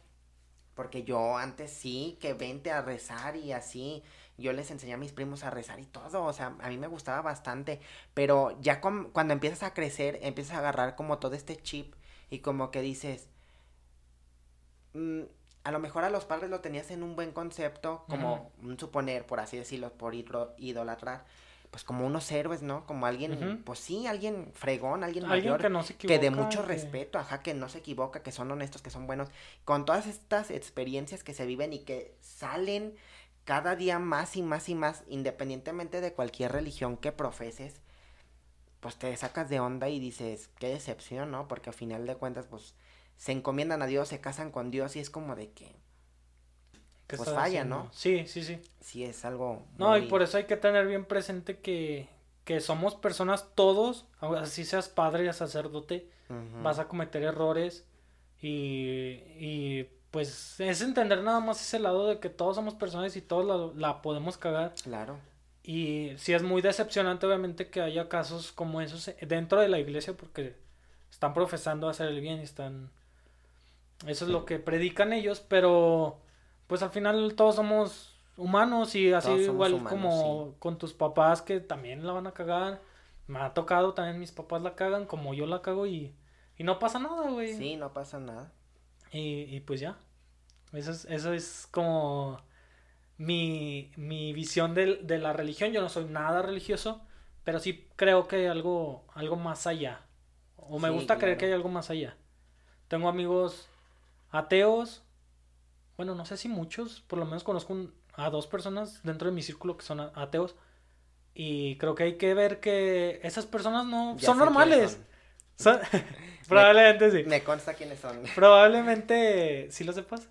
porque yo antes sí que vente a rezar y así yo les enseñé a mis primos a rezar y todo, o sea, a mí me gustaba bastante, pero ya com- cuando empiezas a crecer, empiezas a agarrar como todo este chip y como que dices, mm, a lo mejor a los padres lo tenías en un buen concepto, como un suponer, por así decirlo, por idolatrar, pues como unos héroes, ¿no? Como alguien, pues sí, alguien fregón, alguien, Alguien mayor, que no se que de equivoca, mucho que- respeto, ajá, que no se equivoca, que son honestos, que son buenos, con todas estas experiencias que se viven y que salen cada día más y más y más, independientemente de cualquier religión que profeses, pues te sacas de onda y dices, qué decepción, ¿no? Porque a final de cuentas, pues, se encomiendan a Dios, se casan con Dios y es como de que, que pues falla, haciendo. ¿no? Sí, sí, sí. sí es algo... No, y por eso hay que tener bien presente que, que somos personas todos, así seas padre o sacerdote, vas a cometer errores y, y pues es entender nada más ese lado de que todos somos personas y todos la, la podemos cagar. Claro, Y sí es muy decepcionante obviamente que haya casos como esos dentro de la iglesia porque están profesando hacer el bien y están Eso es lo que predican ellos, pero pues al final todos somos humanos y así igual como con tus papás que también la van a cagar. Me ha tocado también mis papás la cagan como yo la cago y, y no pasa nada, güey. Sí, no pasa nada. Y, y pues ya. Eso es, eso es como mi, mi visión de, de, la religión. Yo no soy nada religioso, pero sí creo que hay algo, algo más allá. O me gusta creer que hay algo más allá. Tengo amigos ateos. Bueno, no sé si muchos, por lo menos conozco a dos personas dentro de mi círculo que son ateos. Y creo que hay que ver que esas personas no son normales. <laughs> Probablemente sí. Me consta quiénes son. Probablemente sí lo sepas.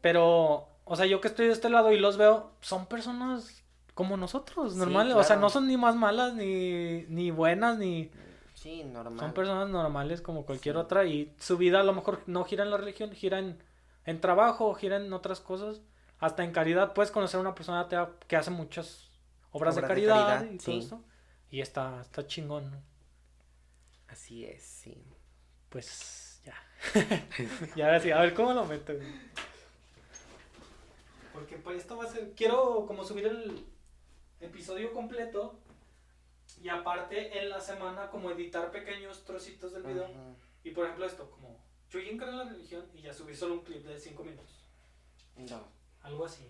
Pero, o sea, yo que estoy de este lado y los veo, son personas como nosotros, normales. O sea, no son ni más malas, ni, ni buenas, ni... Sí, normal. Son personas normales como cualquier otra y su vida a lo mejor no gira en la religión, gira en, en trabajo, gira en otras cosas. Hasta en caridad puedes conocer a una persona que hace muchas obras, de, caridad y todo eso. Y está, está chingón. Así es, sí. Pues ya. <laughs> ya ahora sí, a ver cómo lo meto. Porque pues esto va a ser. Quiero como subir el episodio completo. Y aparte en la semana como editar pequeños trocitos del video. Y por ejemplo esto, como Chuyín en la religión y ya subir solo un clip de 5 minutos. No. Algo así.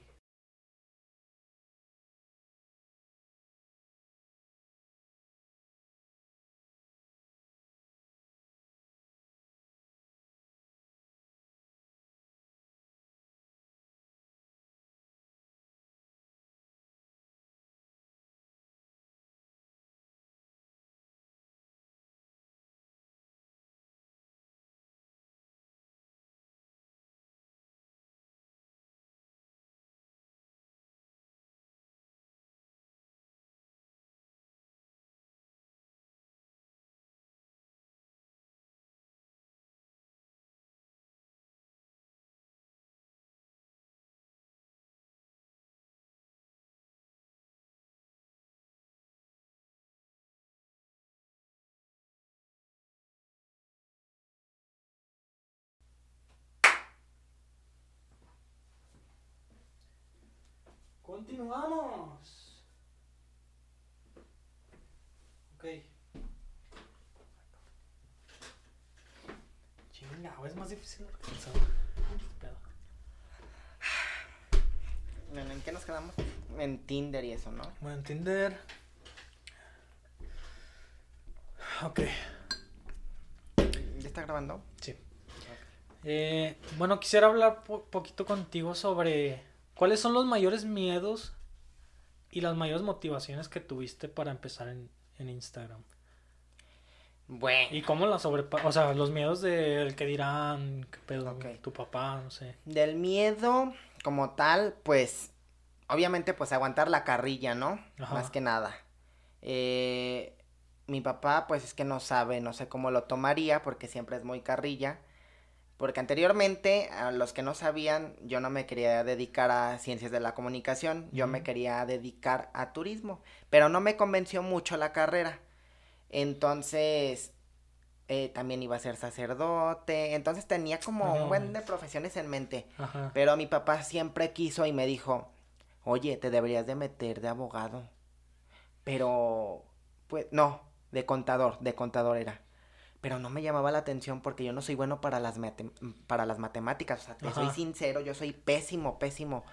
Continuamos. Ok. Chinga, es más difícil lo que pensaba. Bueno, ¿en qué nos quedamos? En Tinder y eso, ¿no? Bueno, en Tinder. Ok. ¿Ya está grabando? Sí. Eh, bueno, quisiera hablar un poquito contigo sobre ¿Cuáles son los mayores miedos y las mayores motivaciones que tuviste para empezar en, Instagram? Bueno. ¿Y cómo las sobrepasas? O sea, los miedos del que dirán, qué pedo, tu papá, no sé. Del miedo como tal, pues, obviamente, pues aguantar la carrilla, ¿no? Más que nada. Eh, mi papá, pues es que no sabe, no sé cómo lo tomaría, porque siempre es muy carrilla. Porque anteriormente, a los que no sabían, yo no me quería dedicar a ciencias de la comunicación, yo me quería dedicar a turismo, pero no me convenció mucho la carrera. Entonces, eh, también iba a ser sacerdote, entonces tenía como un buen de profesiones en mente. Pero mi papá siempre quiso y me dijo, oye, te deberías de meter de abogado. Pero, pues, no, de contador, de contador era pero no me llamaba la atención porque yo no soy bueno para las, para las matemáticas, o sea, te soy sincero, yo soy pésimo, pésimo.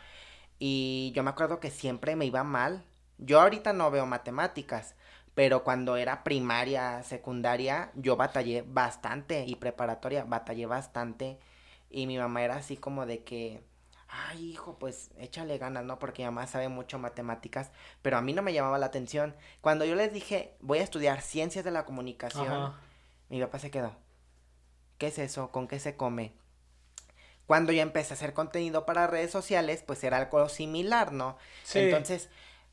Y yo me acuerdo que siempre me iba mal. Yo ahorita no veo matemáticas, pero cuando era primaria, secundaria, yo batallé bastante y preparatoria, batallé bastante. Y mi mamá era así como de que, ay hijo, pues échale ganas, ¿no? Porque mi mamá sabe mucho matemáticas, pero a mí no me llamaba la atención. Cuando yo les dije, voy a estudiar ciencias de la comunicación, mi papá se quedó. ¿Qué es eso? ¿Con qué se come? Cuando yo empecé a hacer contenido para redes sociales, pues era algo similar, ¿no? Sí. Entonces,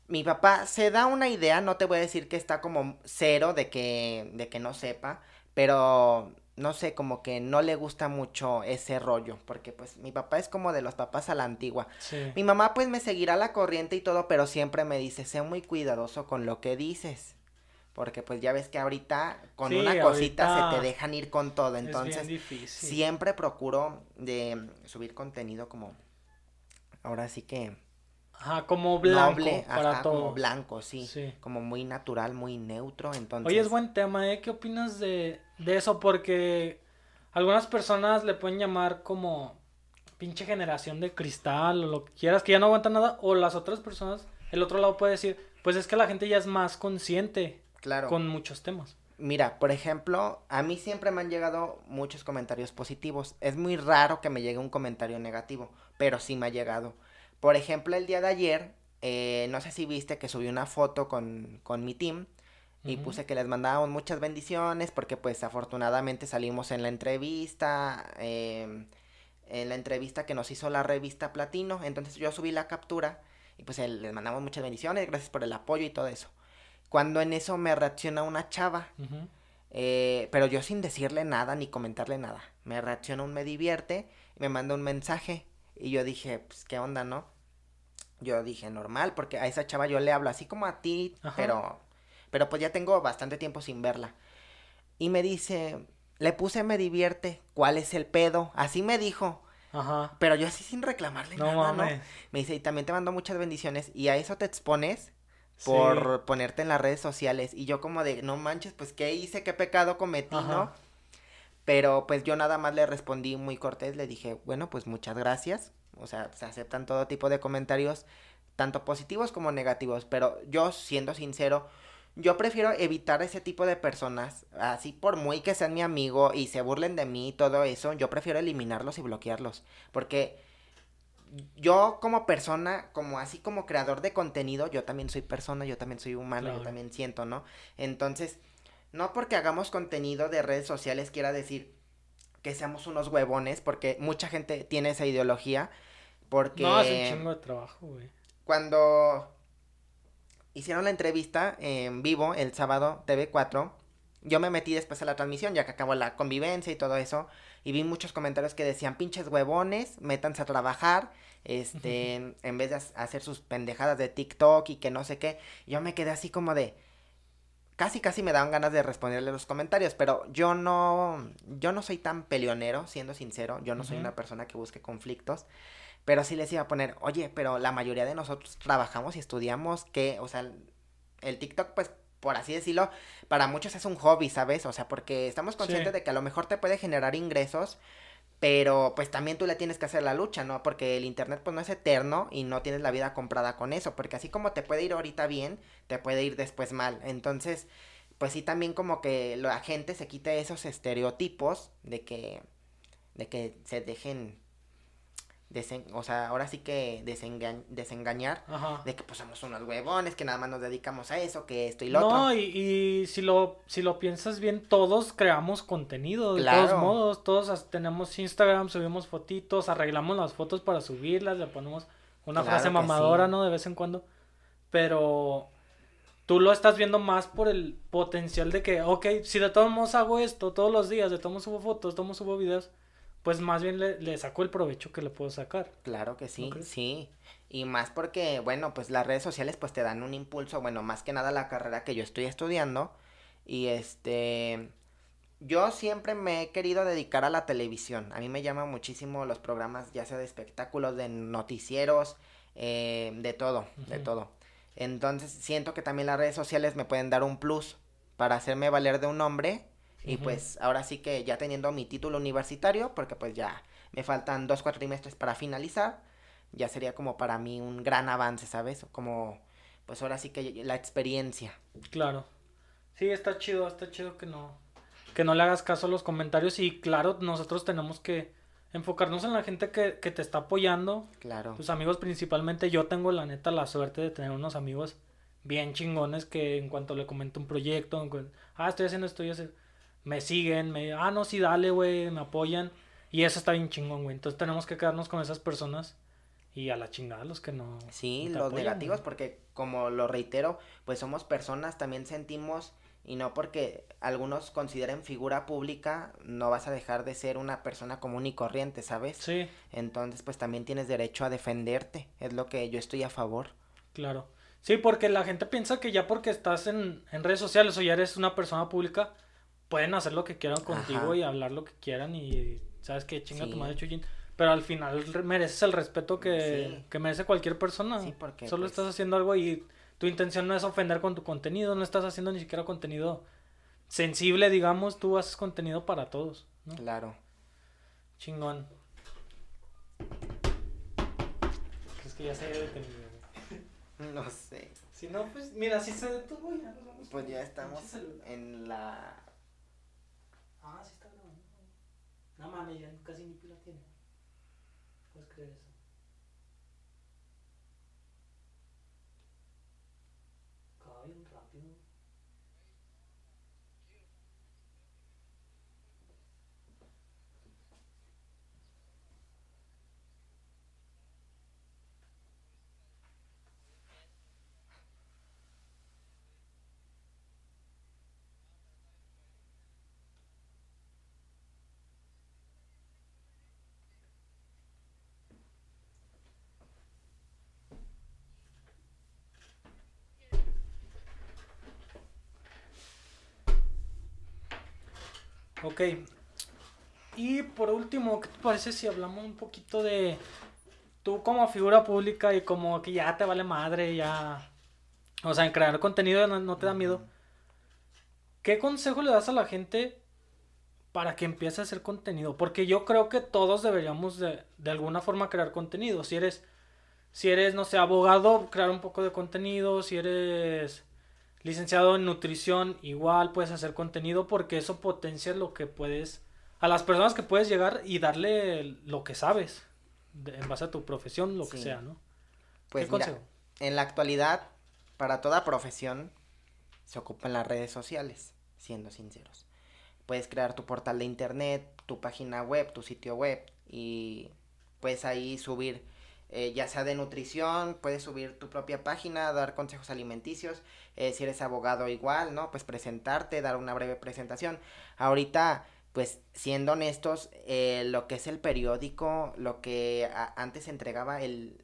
mi papá se da una idea, no te voy a decir que está como cero de que, de que no sepa, pero no sé, como que no le gusta mucho ese rollo, porque pues mi papá es como de los papás a la antigua. Sí. Mi mamá pues me seguirá la corriente y todo, pero siempre me dice, sé muy cuidadoso con lo que dices porque pues ya ves que ahorita con Sí, una cosita se te dejan ir con todo, es entonces bien difícil. siempre procuro de subir contenido como ahora sí que Ajá, como blanco noble, para ajá, todo. como blanco, sí, Sí. como muy natural, muy neutro, entonces Oye, es buen tema, ¿eh? ¿Qué opinas de, de eso? Porque algunas personas le pueden llamar como pinche generación de cristal o lo que quieras, que ya no aguanta nada, o las otras personas, el otro lado puede decir, pues es que la gente ya es más consciente claro. con muchos temas. Mira, por ejemplo, a mí siempre me han llegado muchos comentarios positivos. Es muy raro que me llegue un comentario negativo, pero sí me ha llegado. Por ejemplo, el día de ayer, eh, no sé si viste que subí una foto con, con mi team y puse que les mandábamos muchas bendiciones porque pues afortunadamente salimos en la entrevista, em, en la entrevista que nos hizo la revista Platino. Entonces yo subí la captura y pues eh, les mandamos muchas bendiciones, gracias por el apoyo y todo eso. Cuando en eso me reacciona una chava. Eh, pero yo sin decirle nada ni comentarle nada. Me reacciona un me divierte me manda un mensaje. Y yo dije, pues, ¿qué onda, no? Yo dije, normal, porque a esa chava yo le hablo así como a ti, Ajá. pero, pero pues ya tengo bastante tiempo sin verla. Y me dice, le puse me divierte, ¿cuál es el pedo? Así me dijo, Ajá. pero yo así sin reclamarle No nada, ¿no? Me dice, y también te mando muchas bendiciones y a eso te expones Sí. por ponerte en las redes sociales. Y yo como de, no manches, pues qué hice, qué pecado cometí, ¿no? Pero pues yo nada más le respondí muy cortés, le dije, bueno, pues muchas gracias. O sea, se aceptan todo tipo de comentarios, tanto positivos como negativos. Pero yo, siendo sincero, yo prefiero evitar ese tipo de personas. Así por muy que sean mi amigo y se burlen de mí y todo eso, yo prefiero eliminarlos y bloquearlos. Porque yo como persona, como así como creador de contenido, yo también soy persona, yo también soy humano, Claro. yo también siento, ¿no? Entonces, no porque hagamos contenido de redes sociales quiera decir que seamos unos huevones, porque mucha gente tiene esa ideología, porque No, es un chingo de trabajo, güey. cuando hicieron la entrevista en vivo el sábado TV4, yo me metí después a la transmisión, ya que acabó la convivencia y todo eso, y vi muchos comentarios que decían, pinches huevones, métanse a trabajar, este, en vez de ha- hacer sus pendejadas de TikTok y que no sé qué, yo me quedé así como de, casi casi me daban ganas de responderle los comentarios, pero yo no, yo no soy tan peleonero, siendo sincero, yo no soy una persona que busque conflictos, pero sí les iba a poner, oye, pero la mayoría de nosotros trabajamos y estudiamos que, o sea, el TikTok, pues, por así decirlo, para muchos es un hobby, ¿sabes? O sea, porque estamos conscientes Sí. de que a lo mejor te puede generar ingresos, pero pues también tú le tienes que hacer la lucha, ¿no? Porque el internet pues no es eterno y no tienes la vida comprada con eso, porque así como te puede ir ahorita bien, te puede ir después mal. Entonces, pues sí también como que la gente se quite esos estereotipos de que de que se dejen desen- o sea, ahora sí que desenga- desengañar Ajá. de que pues somos unos huevones, que nada más nos dedicamos a eso, que esto y lo No, otro. y, y si lo si lo piensas bien, todos creamos contenido, de Claro. todos modos, todos tenemos Instagram, subimos fotitos, arreglamos las fotos para subirlas, le ponemos una Claro frase mamadora, sí. ¿no? De vez en cuando. Pero tú lo estás viendo más por el potencial de que, ok, si de todos modos hago esto todos los días, de todos modos subo fotos, de todos modos subo videos, pues más bien le, le saco el provecho que le puedo sacar. Claro que sí, sí. Y más porque, bueno, pues las redes sociales pues te dan un impulso, bueno, más que nada la carrera que yo estoy estudiando. Y este, yo siempre me he querido dedicar a la televisión. A mí me llaman muchísimo los programas, ya sea de espectáculos, de noticieros, eh, de todo, de todo. Entonces siento que también las redes sociales me pueden dar un plus para hacerme valer de un nombre. Y pues ahora sí que ya teniendo mi título universitario, porque pues ya me faltan dos cuatrimestres para finalizar, ya sería como para mí un gran avance, ¿sabes? Como, pues ahora sí que la experiencia. Claro. Sí, está chido, está chido que no, que no le hagas caso a los comentarios y claro, nosotros tenemos que enfocarnos en la gente que, que te está apoyando, Claro. tus amigos principalmente. Yo tengo la neta la suerte de tener unos amigos bien chingones que en cuanto le comento un proyecto, en ah, estoy haciendo esto y hace- me siguen, me, ah, no, sí, dale, güey, me apoyan y eso está bien chingón, güey. Entonces tenemos que quedarnos con esas personas y a la chingada los que no. Sí, no los apoyan, negativos, güey. porque como lo reitero, pues somos personas, también sentimos, y no porque algunos consideren figura pública, no vas a dejar de ser una persona común y corriente, ¿sabes? Sí, Entonces, pues también tienes derecho a defenderte, es lo que yo estoy a favor. Claro. Sí, porque la gente piensa que ya porque estás en, en redes sociales o ya eres una persona pública, pueden hacer lo que quieran contigo Ajá. y hablar lo que quieran y sabes que chinga tu madre Chuyín. Pero al final re- mereces el respeto que, Sí. que merece cualquier persona. Sí, porque, Solo pues- estás haciendo algo y tu intención no es ofender con tu contenido, no estás haciendo ni siquiera contenido sensible, digamos, tú haces contenido para todos, ¿no? Claro. Chingón. Es que ya se había detenido. <laughs> No sé. Si no, pues mira, si se detuvo ya nos vamos. Pues ya estamos en la... Ah, sí está grabando. No mames, ya casi ni pila tiene. Puedes creer eso. Acaba bien rápido. Ok. Y por último, ¿qué te parece si hablamos un poquito de tú como figura pública y como que ya te vale madre, ya... O sea, en crear contenido no, no te da miedo. ¿Qué consejo le das a la gente para que empiece a hacer contenido? Porque yo creo que todos deberíamos de, de alguna forma crear contenido. Si eres, si eres, no sé, abogado, crear un poco de contenido. Si eres licenciado en nutrición, igual puedes hacer contenido porque eso potencia lo que puedes, a las personas que puedes llegar y darle lo que sabes, de- en base a tu profesión, lo que sea, ¿no? Pues ¿Qué mira, consejo? en la actualidad, para toda profesión, se ocupan las redes sociales, siendo sinceros. Puedes crear tu portal de internet, tu página web, tu sitio web y puedes ahí subir, eh, ya sea de nutrición, puedes subir tu propia página, dar consejos alimenticios, eh, si eres abogado igual, ¿no? Pues presentarte, dar una breve presentación. Ahorita, pues siendo honestos, eh, lo que es el periódico, lo que antes entregaba el,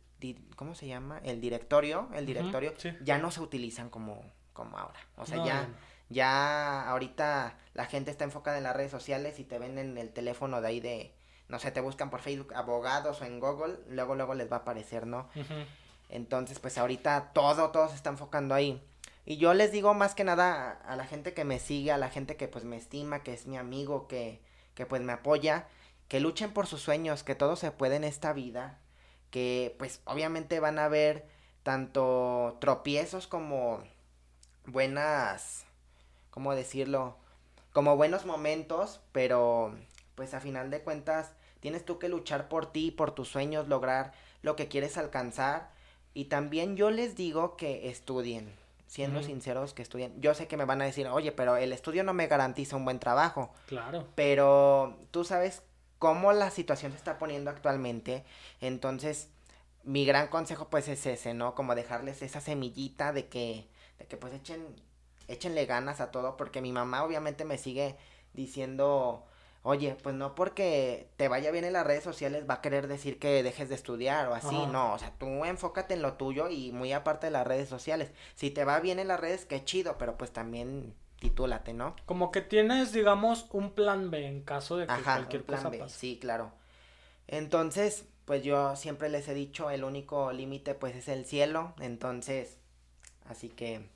¿cómo se llama? El directorio, el directorio, sí. ya no se utilizan como, como ahora. O sea, No, ya, no, ya ahorita la gente está enfocada en las redes sociales y te ven en el teléfono de ahí de, no sé, te buscan por Facebook abogados o en Google, luego luego les va a aparecer, ¿no? Entonces, pues ahorita todo, todo se está enfocando ahí. Y yo les digo más que nada a, a la gente que me sigue, a la gente que pues me estima, que es mi amigo, que, que pues me apoya, que luchen por sus sueños, que todo se puede en esta vida, que pues obviamente van a ver tanto tropiezos como buenas, ¿cómo decirlo? Como buenos momentos, pero pues a final de cuentas tienes tú que luchar por ti, por tus sueños, lograr lo que quieres alcanzar. Y también yo les digo que estudien, siendo sinceros que estudien. Yo sé que me van a decir, oye, pero el estudio no me garantiza un buen trabajo. Claro. Pero tú sabes cómo la situación se está poniendo actualmente. Entonces, mi gran consejo pues es ese, ¿no? Como dejarles esa semillita de que, de que pues echen, échenle ganas a todo. Porque mi mamá obviamente me sigue diciendo, oye, pues no porque te vaya bien en las redes sociales va a querer decir que dejes de estudiar o así. Ajá. No, o sea, tú enfócate en lo tuyo y muy aparte de las redes sociales. Si te va bien en las redes, qué chido, pero pues también titúlate, ¿no? Como que tienes, digamos, un plan B en caso de que Ajá, cualquier un plan cosa B, pase. Sí, claro. Entonces, pues yo siempre les he dicho, el único límite pues es el cielo, entonces, así que...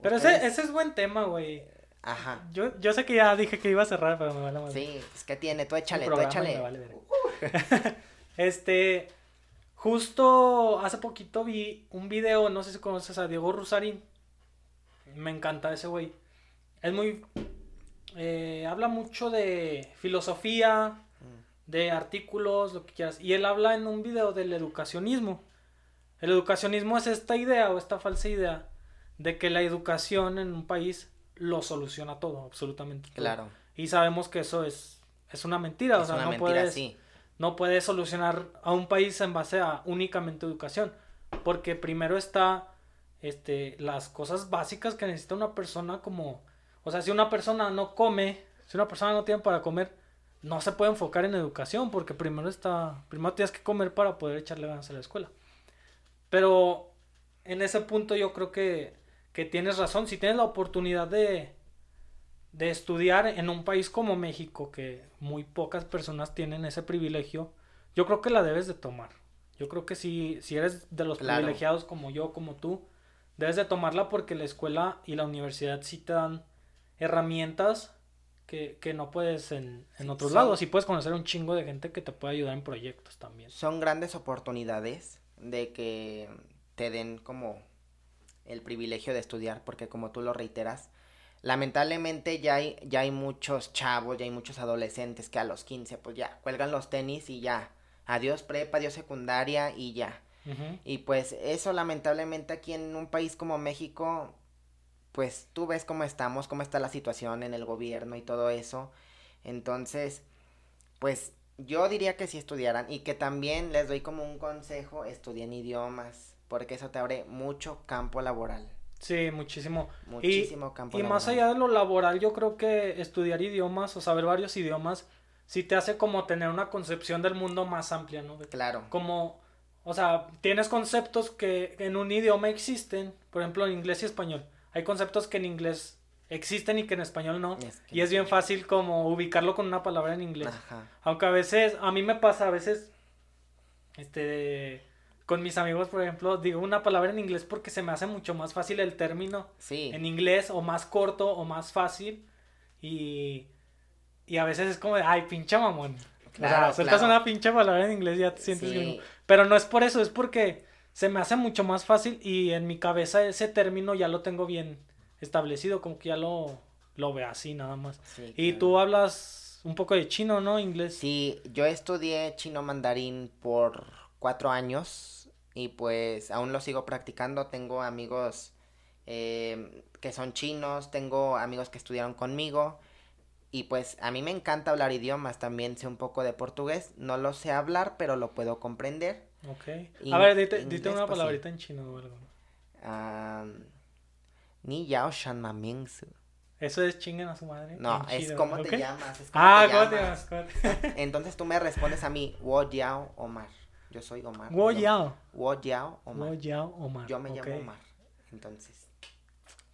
Pero ese, ese es buen tema, güey. Ajá. Yo, yo sé que ya dije que iba a cerrar, pero me vale madre. Sí, pues ¿qué tiene? Tú échale, tú échale. vale verga. <laughs> este, justo hace poquito vi un video, no sé si conoces a Diego Rusarín. Me encanta ese güey. Es muy... eh, habla mucho de filosofía, Mm, de artículos, lo que quieras. Y él habla en un video del educacionismo. El educacionismo es esta idea o esta falsa idea de que la educación en un país lo soluciona todo, absolutamente todo. Claro. Y sabemos que eso es, es una mentira, o sea, una no mentira, puedes, sí. no puedes solucionar a un país en base a únicamente educación, porque primero está este las cosas básicas que necesita una persona como, o sea, si una persona no come, si una persona no tiene para comer, no se puede enfocar en educación, porque primero está, primero tienes que comer para poder echarle ganas a la escuela. Pero en ese punto yo creo que, que tienes razón. Si tienes la oportunidad de, de estudiar en un país como México, que muy pocas personas tienen ese privilegio, yo creo que la debes de tomar. Yo creo que si, si eres de los Claro. privilegiados como yo, como tú, debes de tomarla porque la escuela y la universidad sí te dan herramientas que, que no puedes en, en otros lados. Y puedes conocer un chingo de gente que te puede ayudar en proyectos también. Son grandes oportunidades de que te den como el privilegio de estudiar, porque como tú lo reiteras, lamentablemente ya hay, ya hay muchos chavos, ya hay muchos adolescentes que a los 15 pues ya cuelgan los tenis y ya, adiós prepa, adiós secundaria y ya. Y pues eso lamentablemente aquí en un país como México, pues tú ves cómo estamos, cómo está la situación en el gobierno y todo eso. Entonces, pues yo diría que si estudiaran y que también les doy como un consejo, estudien idiomas, porque eso te abre mucho campo laboral, Sí, muchísimo. muchísimo campo Y laboral. más allá de lo laboral, yo creo que estudiar idiomas o saber varios idiomas sí te hace como tener una concepción del mundo más amplia, ¿no? Claro, Como, o sea, tienes conceptos que en un idioma existen, por ejemplo, en inglés y español. Hay conceptos que en inglés existen y que en español no. Es que- Y es bien fácil como ubicarlo con una palabra en inglés. ajá, Aunque a veces, a mí me pasa, a veces, este, con mis amigos, por ejemplo, digo una palabra en inglés porque se me hace mucho más fácil el término sí, en inglés o más corto o más fácil y, y a veces es como de, ay, pinche mamón. o sea, Claro, sueltas claro. una pinche palabra en inglés y ya te sientes Sí. gringo. Pero no es por eso, es porque se me hace mucho más fácil y en mi cabeza ese término ya lo tengo bien establecido, como que ya lo, lo veo así nada más. sí, Y claro. tú hablas un poco de chino, ¿no? Inglés. Sí, yo estudié chino mandarín por cuatro años y pues aún lo sigo practicando. Tengo amigos eh, que son chinos, tengo amigos que estudiaron conmigo y pues a mí me encanta hablar idiomas. También sé un poco de portugués, no lo sé hablar, pero lo puedo comprender. Ok. A ver, dite, dite una palabrita en chino o algo. Ni yao shan. Eso es chinguen a su madre. No, en es cómo te llamas. es cómo Ah, te ¿cómo te llamas. llamas? ¿Cómo te- Entonces tú me respondes a mí, Wo Yao Omar. Yo soy Omar. Wo Yao. Wo Yao Omar. Wo Yao Omar. Yo me llamo Omar. Entonces,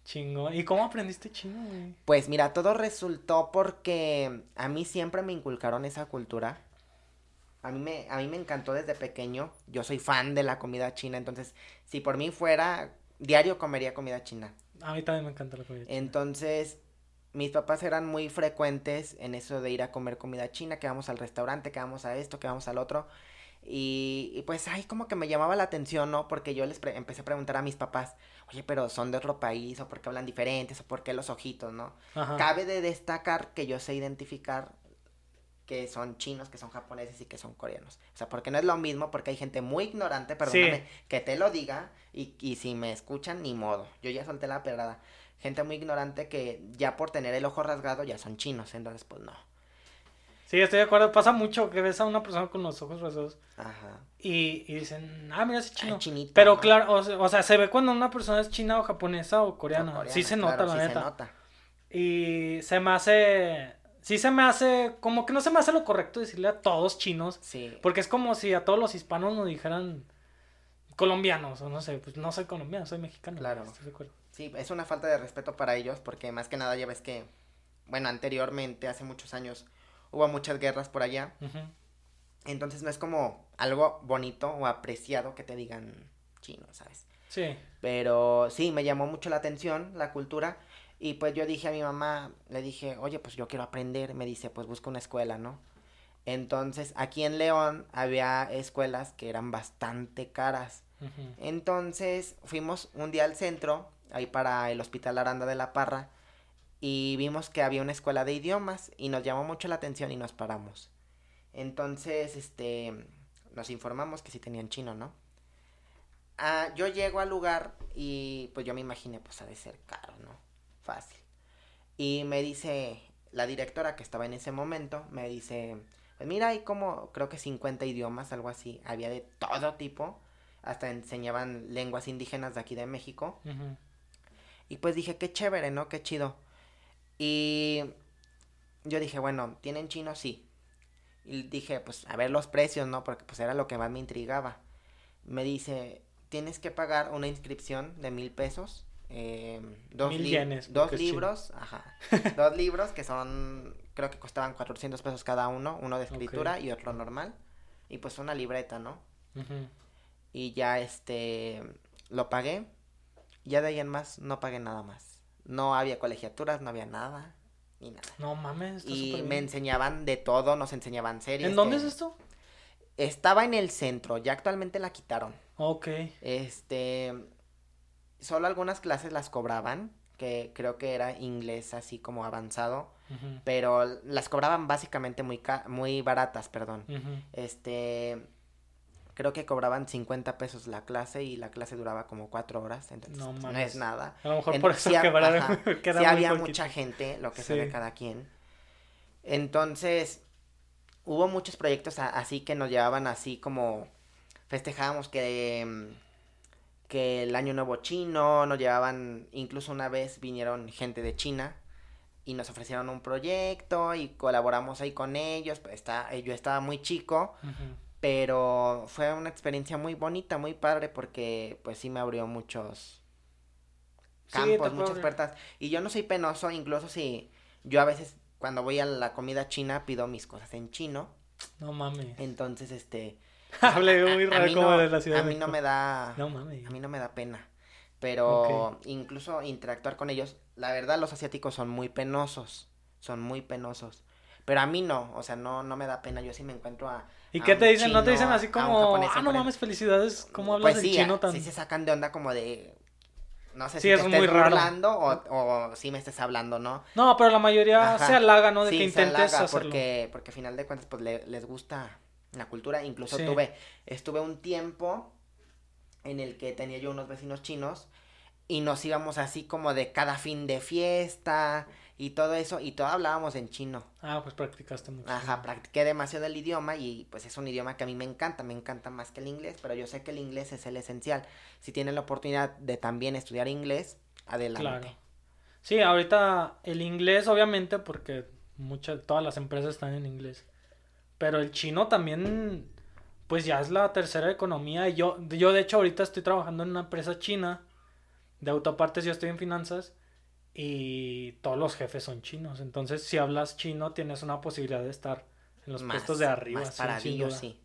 Chingón. ¿Y cómo aprendiste chino, güey? pues mira, todo resultó porque a mí siempre me inculcaron esa cultura. A mí me, a mí me encantó desde pequeño. Yo soy fan de la comida china, entonces, si por mí fuera, diario comería comida china. A mí también me encanta la comida. china. Entonces, mis papás eran muy frecuentes en eso de ir a comer comida china, que vamos al restaurante, que vamos a esto, que vamos al otro. Y, y pues, ay, como que me llamaba la atención, ¿no? Porque yo les empecé a preguntar a mis papás, oye, pero son de otro país, o por qué hablan diferentes, o por qué los ojitos, ¿no? Ajá. Cabe de destacar que yo sé identificar que son chinos, que son japoneses y que son coreanos. O sea, porque no es lo mismo, porque hay gente muy ignorante, perdóname, que te lo diga, y, y si me escuchan, ni modo. Yo ya solté la pedrada. Gente muy ignorante que ya por tener el ojo rasgado ya son chinos, entonces pues no. Sí, estoy de acuerdo. Pasa mucho que ves a una persona con los ojos rasgados Ajá. y, y dicen, ah, mira ese chino. Ay, chinito, Pero ¿no? claro, o sea, o sea, se ve cuando una persona es china o japonesa o coreana. No, coreana, sí se nota, la sí se neta. nota. Y se me hace. Sí se me hace. Como que no se me hace lo correcto decirle a todos chinos. Sí. Porque es como si a todos los hispanos nos dijeran colombianos. O no sé, pues no soy colombiano, soy mexicano. Claro. ¿estás de acuerdo? Sí, es una falta de respeto para ellos porque más que nada ya ves que, bueno, anteriormente, hace muchos años, hubo muchas guerras por allá. Entonces no es como algo bonito o apreciado que te digan chino, ¿sabes? Sí. Pero sí, me llamó mucho la atención la cultura. Y pues yo dije a mi mamá, le dije, oye, pues yo quiero aprender. Me dice, pues busca una escuela, ¿no? Entonces, aquí en León había escuelas que eran bastante caras. Entonces, fuimos un día al centro, ahí para el Hospital Aranda de la Parra, y vimos que había una escuela de idiomas y nos llamó mucho la atención y nos paramos. Entonces, este, nos informamos que sí tenían chino, ¿no? Ah, yo llego al lugar y pues yo me imaginé, pues ha de ser caro, ¿no? Fácil. Y me dice la directora que estaba en ese momento, me dice, pues mira, hay como, creo que 50 idiomas, algo así, había de todo tipo, hasta enseñaban lenguas indígenas de aquí de México. Y pues dije, qué chévere, ¿no? Qué chido. Y yo dije, bueno, ¿tienen chino? Sí. Y dije, pues a ver los precios, ¿no? Porque pues era lo que más me intrigaba. Me dice, tienes que pagar una inscripción de mil pesos. Eh, dos, Mil li- yenes, dos libros, ajá, <laughs> dos libros que son, creo que costaban 400 pesos cada uno, uno de escritura y otro normal, y pues una libreta, ¿no? Y ya este, lo pagué, ya de ahí en más no pagué nada más. No había colegiaturas, no había nada, ni nada. No mames, está Y me bien. enseñaban de todo, nos enseñaban series. ¿En dónde que- es esto? Estaba en el centro, ya actualmente la quitaron. Ok. Este, solo algunas clases las cobraban, que creo que era inglés así como avanzado, pero las cobraban básicamente muy ca- muy baratas, perdón. Este, creo que cobraban 50 pesos la clase y la clase duraba como cuatro horas, entonces No es nada. A lo mejor En- por eso sí quebraron- ajá, <laughs> sí había poquito. mucha gente, lo que Sí. sabe cada quien. Entonces, hubo muchos proyectos a- así que nos llevaban así como festejábamos que mm, que el año nuevo chino, nos llevaban incluso una vez vinieron gente de China y nos ofrecieron un proyecto y colaboramos ahí con ellos, pues, está, yo estaba muy chico, Ujú. Pero fue una experiencia muy bonita, muy padre porque pues sí me abrió muchos campos, muchas puertas. Y yo no soy penoso, incluso si yo a veces cuando voy a la comida china pido mis cosas en chino. No mames. Entonces, este... <laughs> Hablé muy raro mí como no- de la ciudad A de mí no me da... No mames. A mí no me da pena. Pero incluso interactuar con ellos, la verdad los asiáticos son muy penosos. Son muy penosos. Pero a mí no, o sea, no, no me da pena. Yo sí me encuentro a... ¿Y a qué te dicen? ¿No te dicen así como, japonés ah, no enfrente"? mames, felicidades? ¿Cómo hablas Pues del sí, chino tan...? sí se sacan de onda como de... No sé Sí, si es muy estés raro. burlando o, o si me estés hablando, ¿no? No, pero la mayoría Ajá. se halaga, ¿no? De Sí, que intentes hacerlo. Porque, porque a final de cuentas, pues le- les gusta la cultura. Incluso Sí. tuve, estuve un tiempo en el que tenía yo unos vecinos chinos y nos íbamos así como de cada fin de fiesta y todo eso y todo hablábamos en chino. Ah, pues practicaste mucho. Ajá, practiqué demasiado el idioma y pues es un idioma que a mí me encanta, me encanta más que el inglés, pero yo sé que el inglés es el esencial. Si tienen la oportunidad de también estudiar inglés, adelante. Claro. Sí, ahorita el inglés, obviamente, porque muchas, todas las empresas están en inglés. Pero el chino también, pues ya es la tercera economía. y Yo, yo de hecho, ahorita estoy trabajando en una empresa china de autopartes, yo estoy en finanzas y todos los jefes son chinos. Entonces, si hablas chino, tienes una posibilidad de estar en los Más- puestos de arriba. Más duda. sí.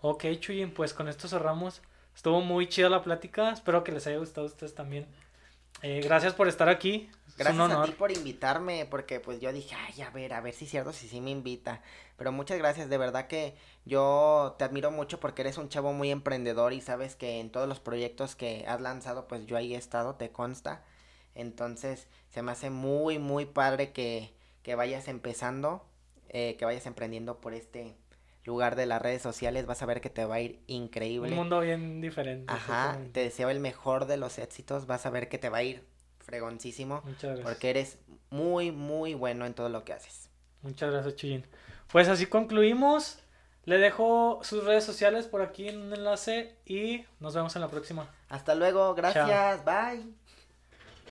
Ok, Chuyin, pues con esto cerramos. Estuvo muy chida la plática. Espero que les haya gustado a ustedes también. Eh, gracias por estar aquí. Es Gracias un honor. a ti por invitarme, porque pues yo dije, ay, a ver, a ver si es cierto, si sí me invita. Pero muchas gracias, de verdad que yo te admiro mucho porque eres un chavo muy emprendedor y sabes que en todos los proyectos que has lanzado, pues yo ahí he estado, te consta. Entonces, se me hace muy, muy padre que, que vayas empezando, eh, que vayas emprendiendo por este lugar de las redes sociales. Vas a ver que te va a ir increíble. Un mundo bien diferente. Ajá, te deseo el mejor de los éxitos. Vas a ver que te va a ir fregoncísimo. Muchas gracias. Porque eres muy, muy bueno en todo lo que haces. Muchas gracias, Chuyin. Pues así concluimos. Le dejo sus redes sociales por aquí en un enlace y nos vemos en la próxima. Hasta luego, gracias, bye.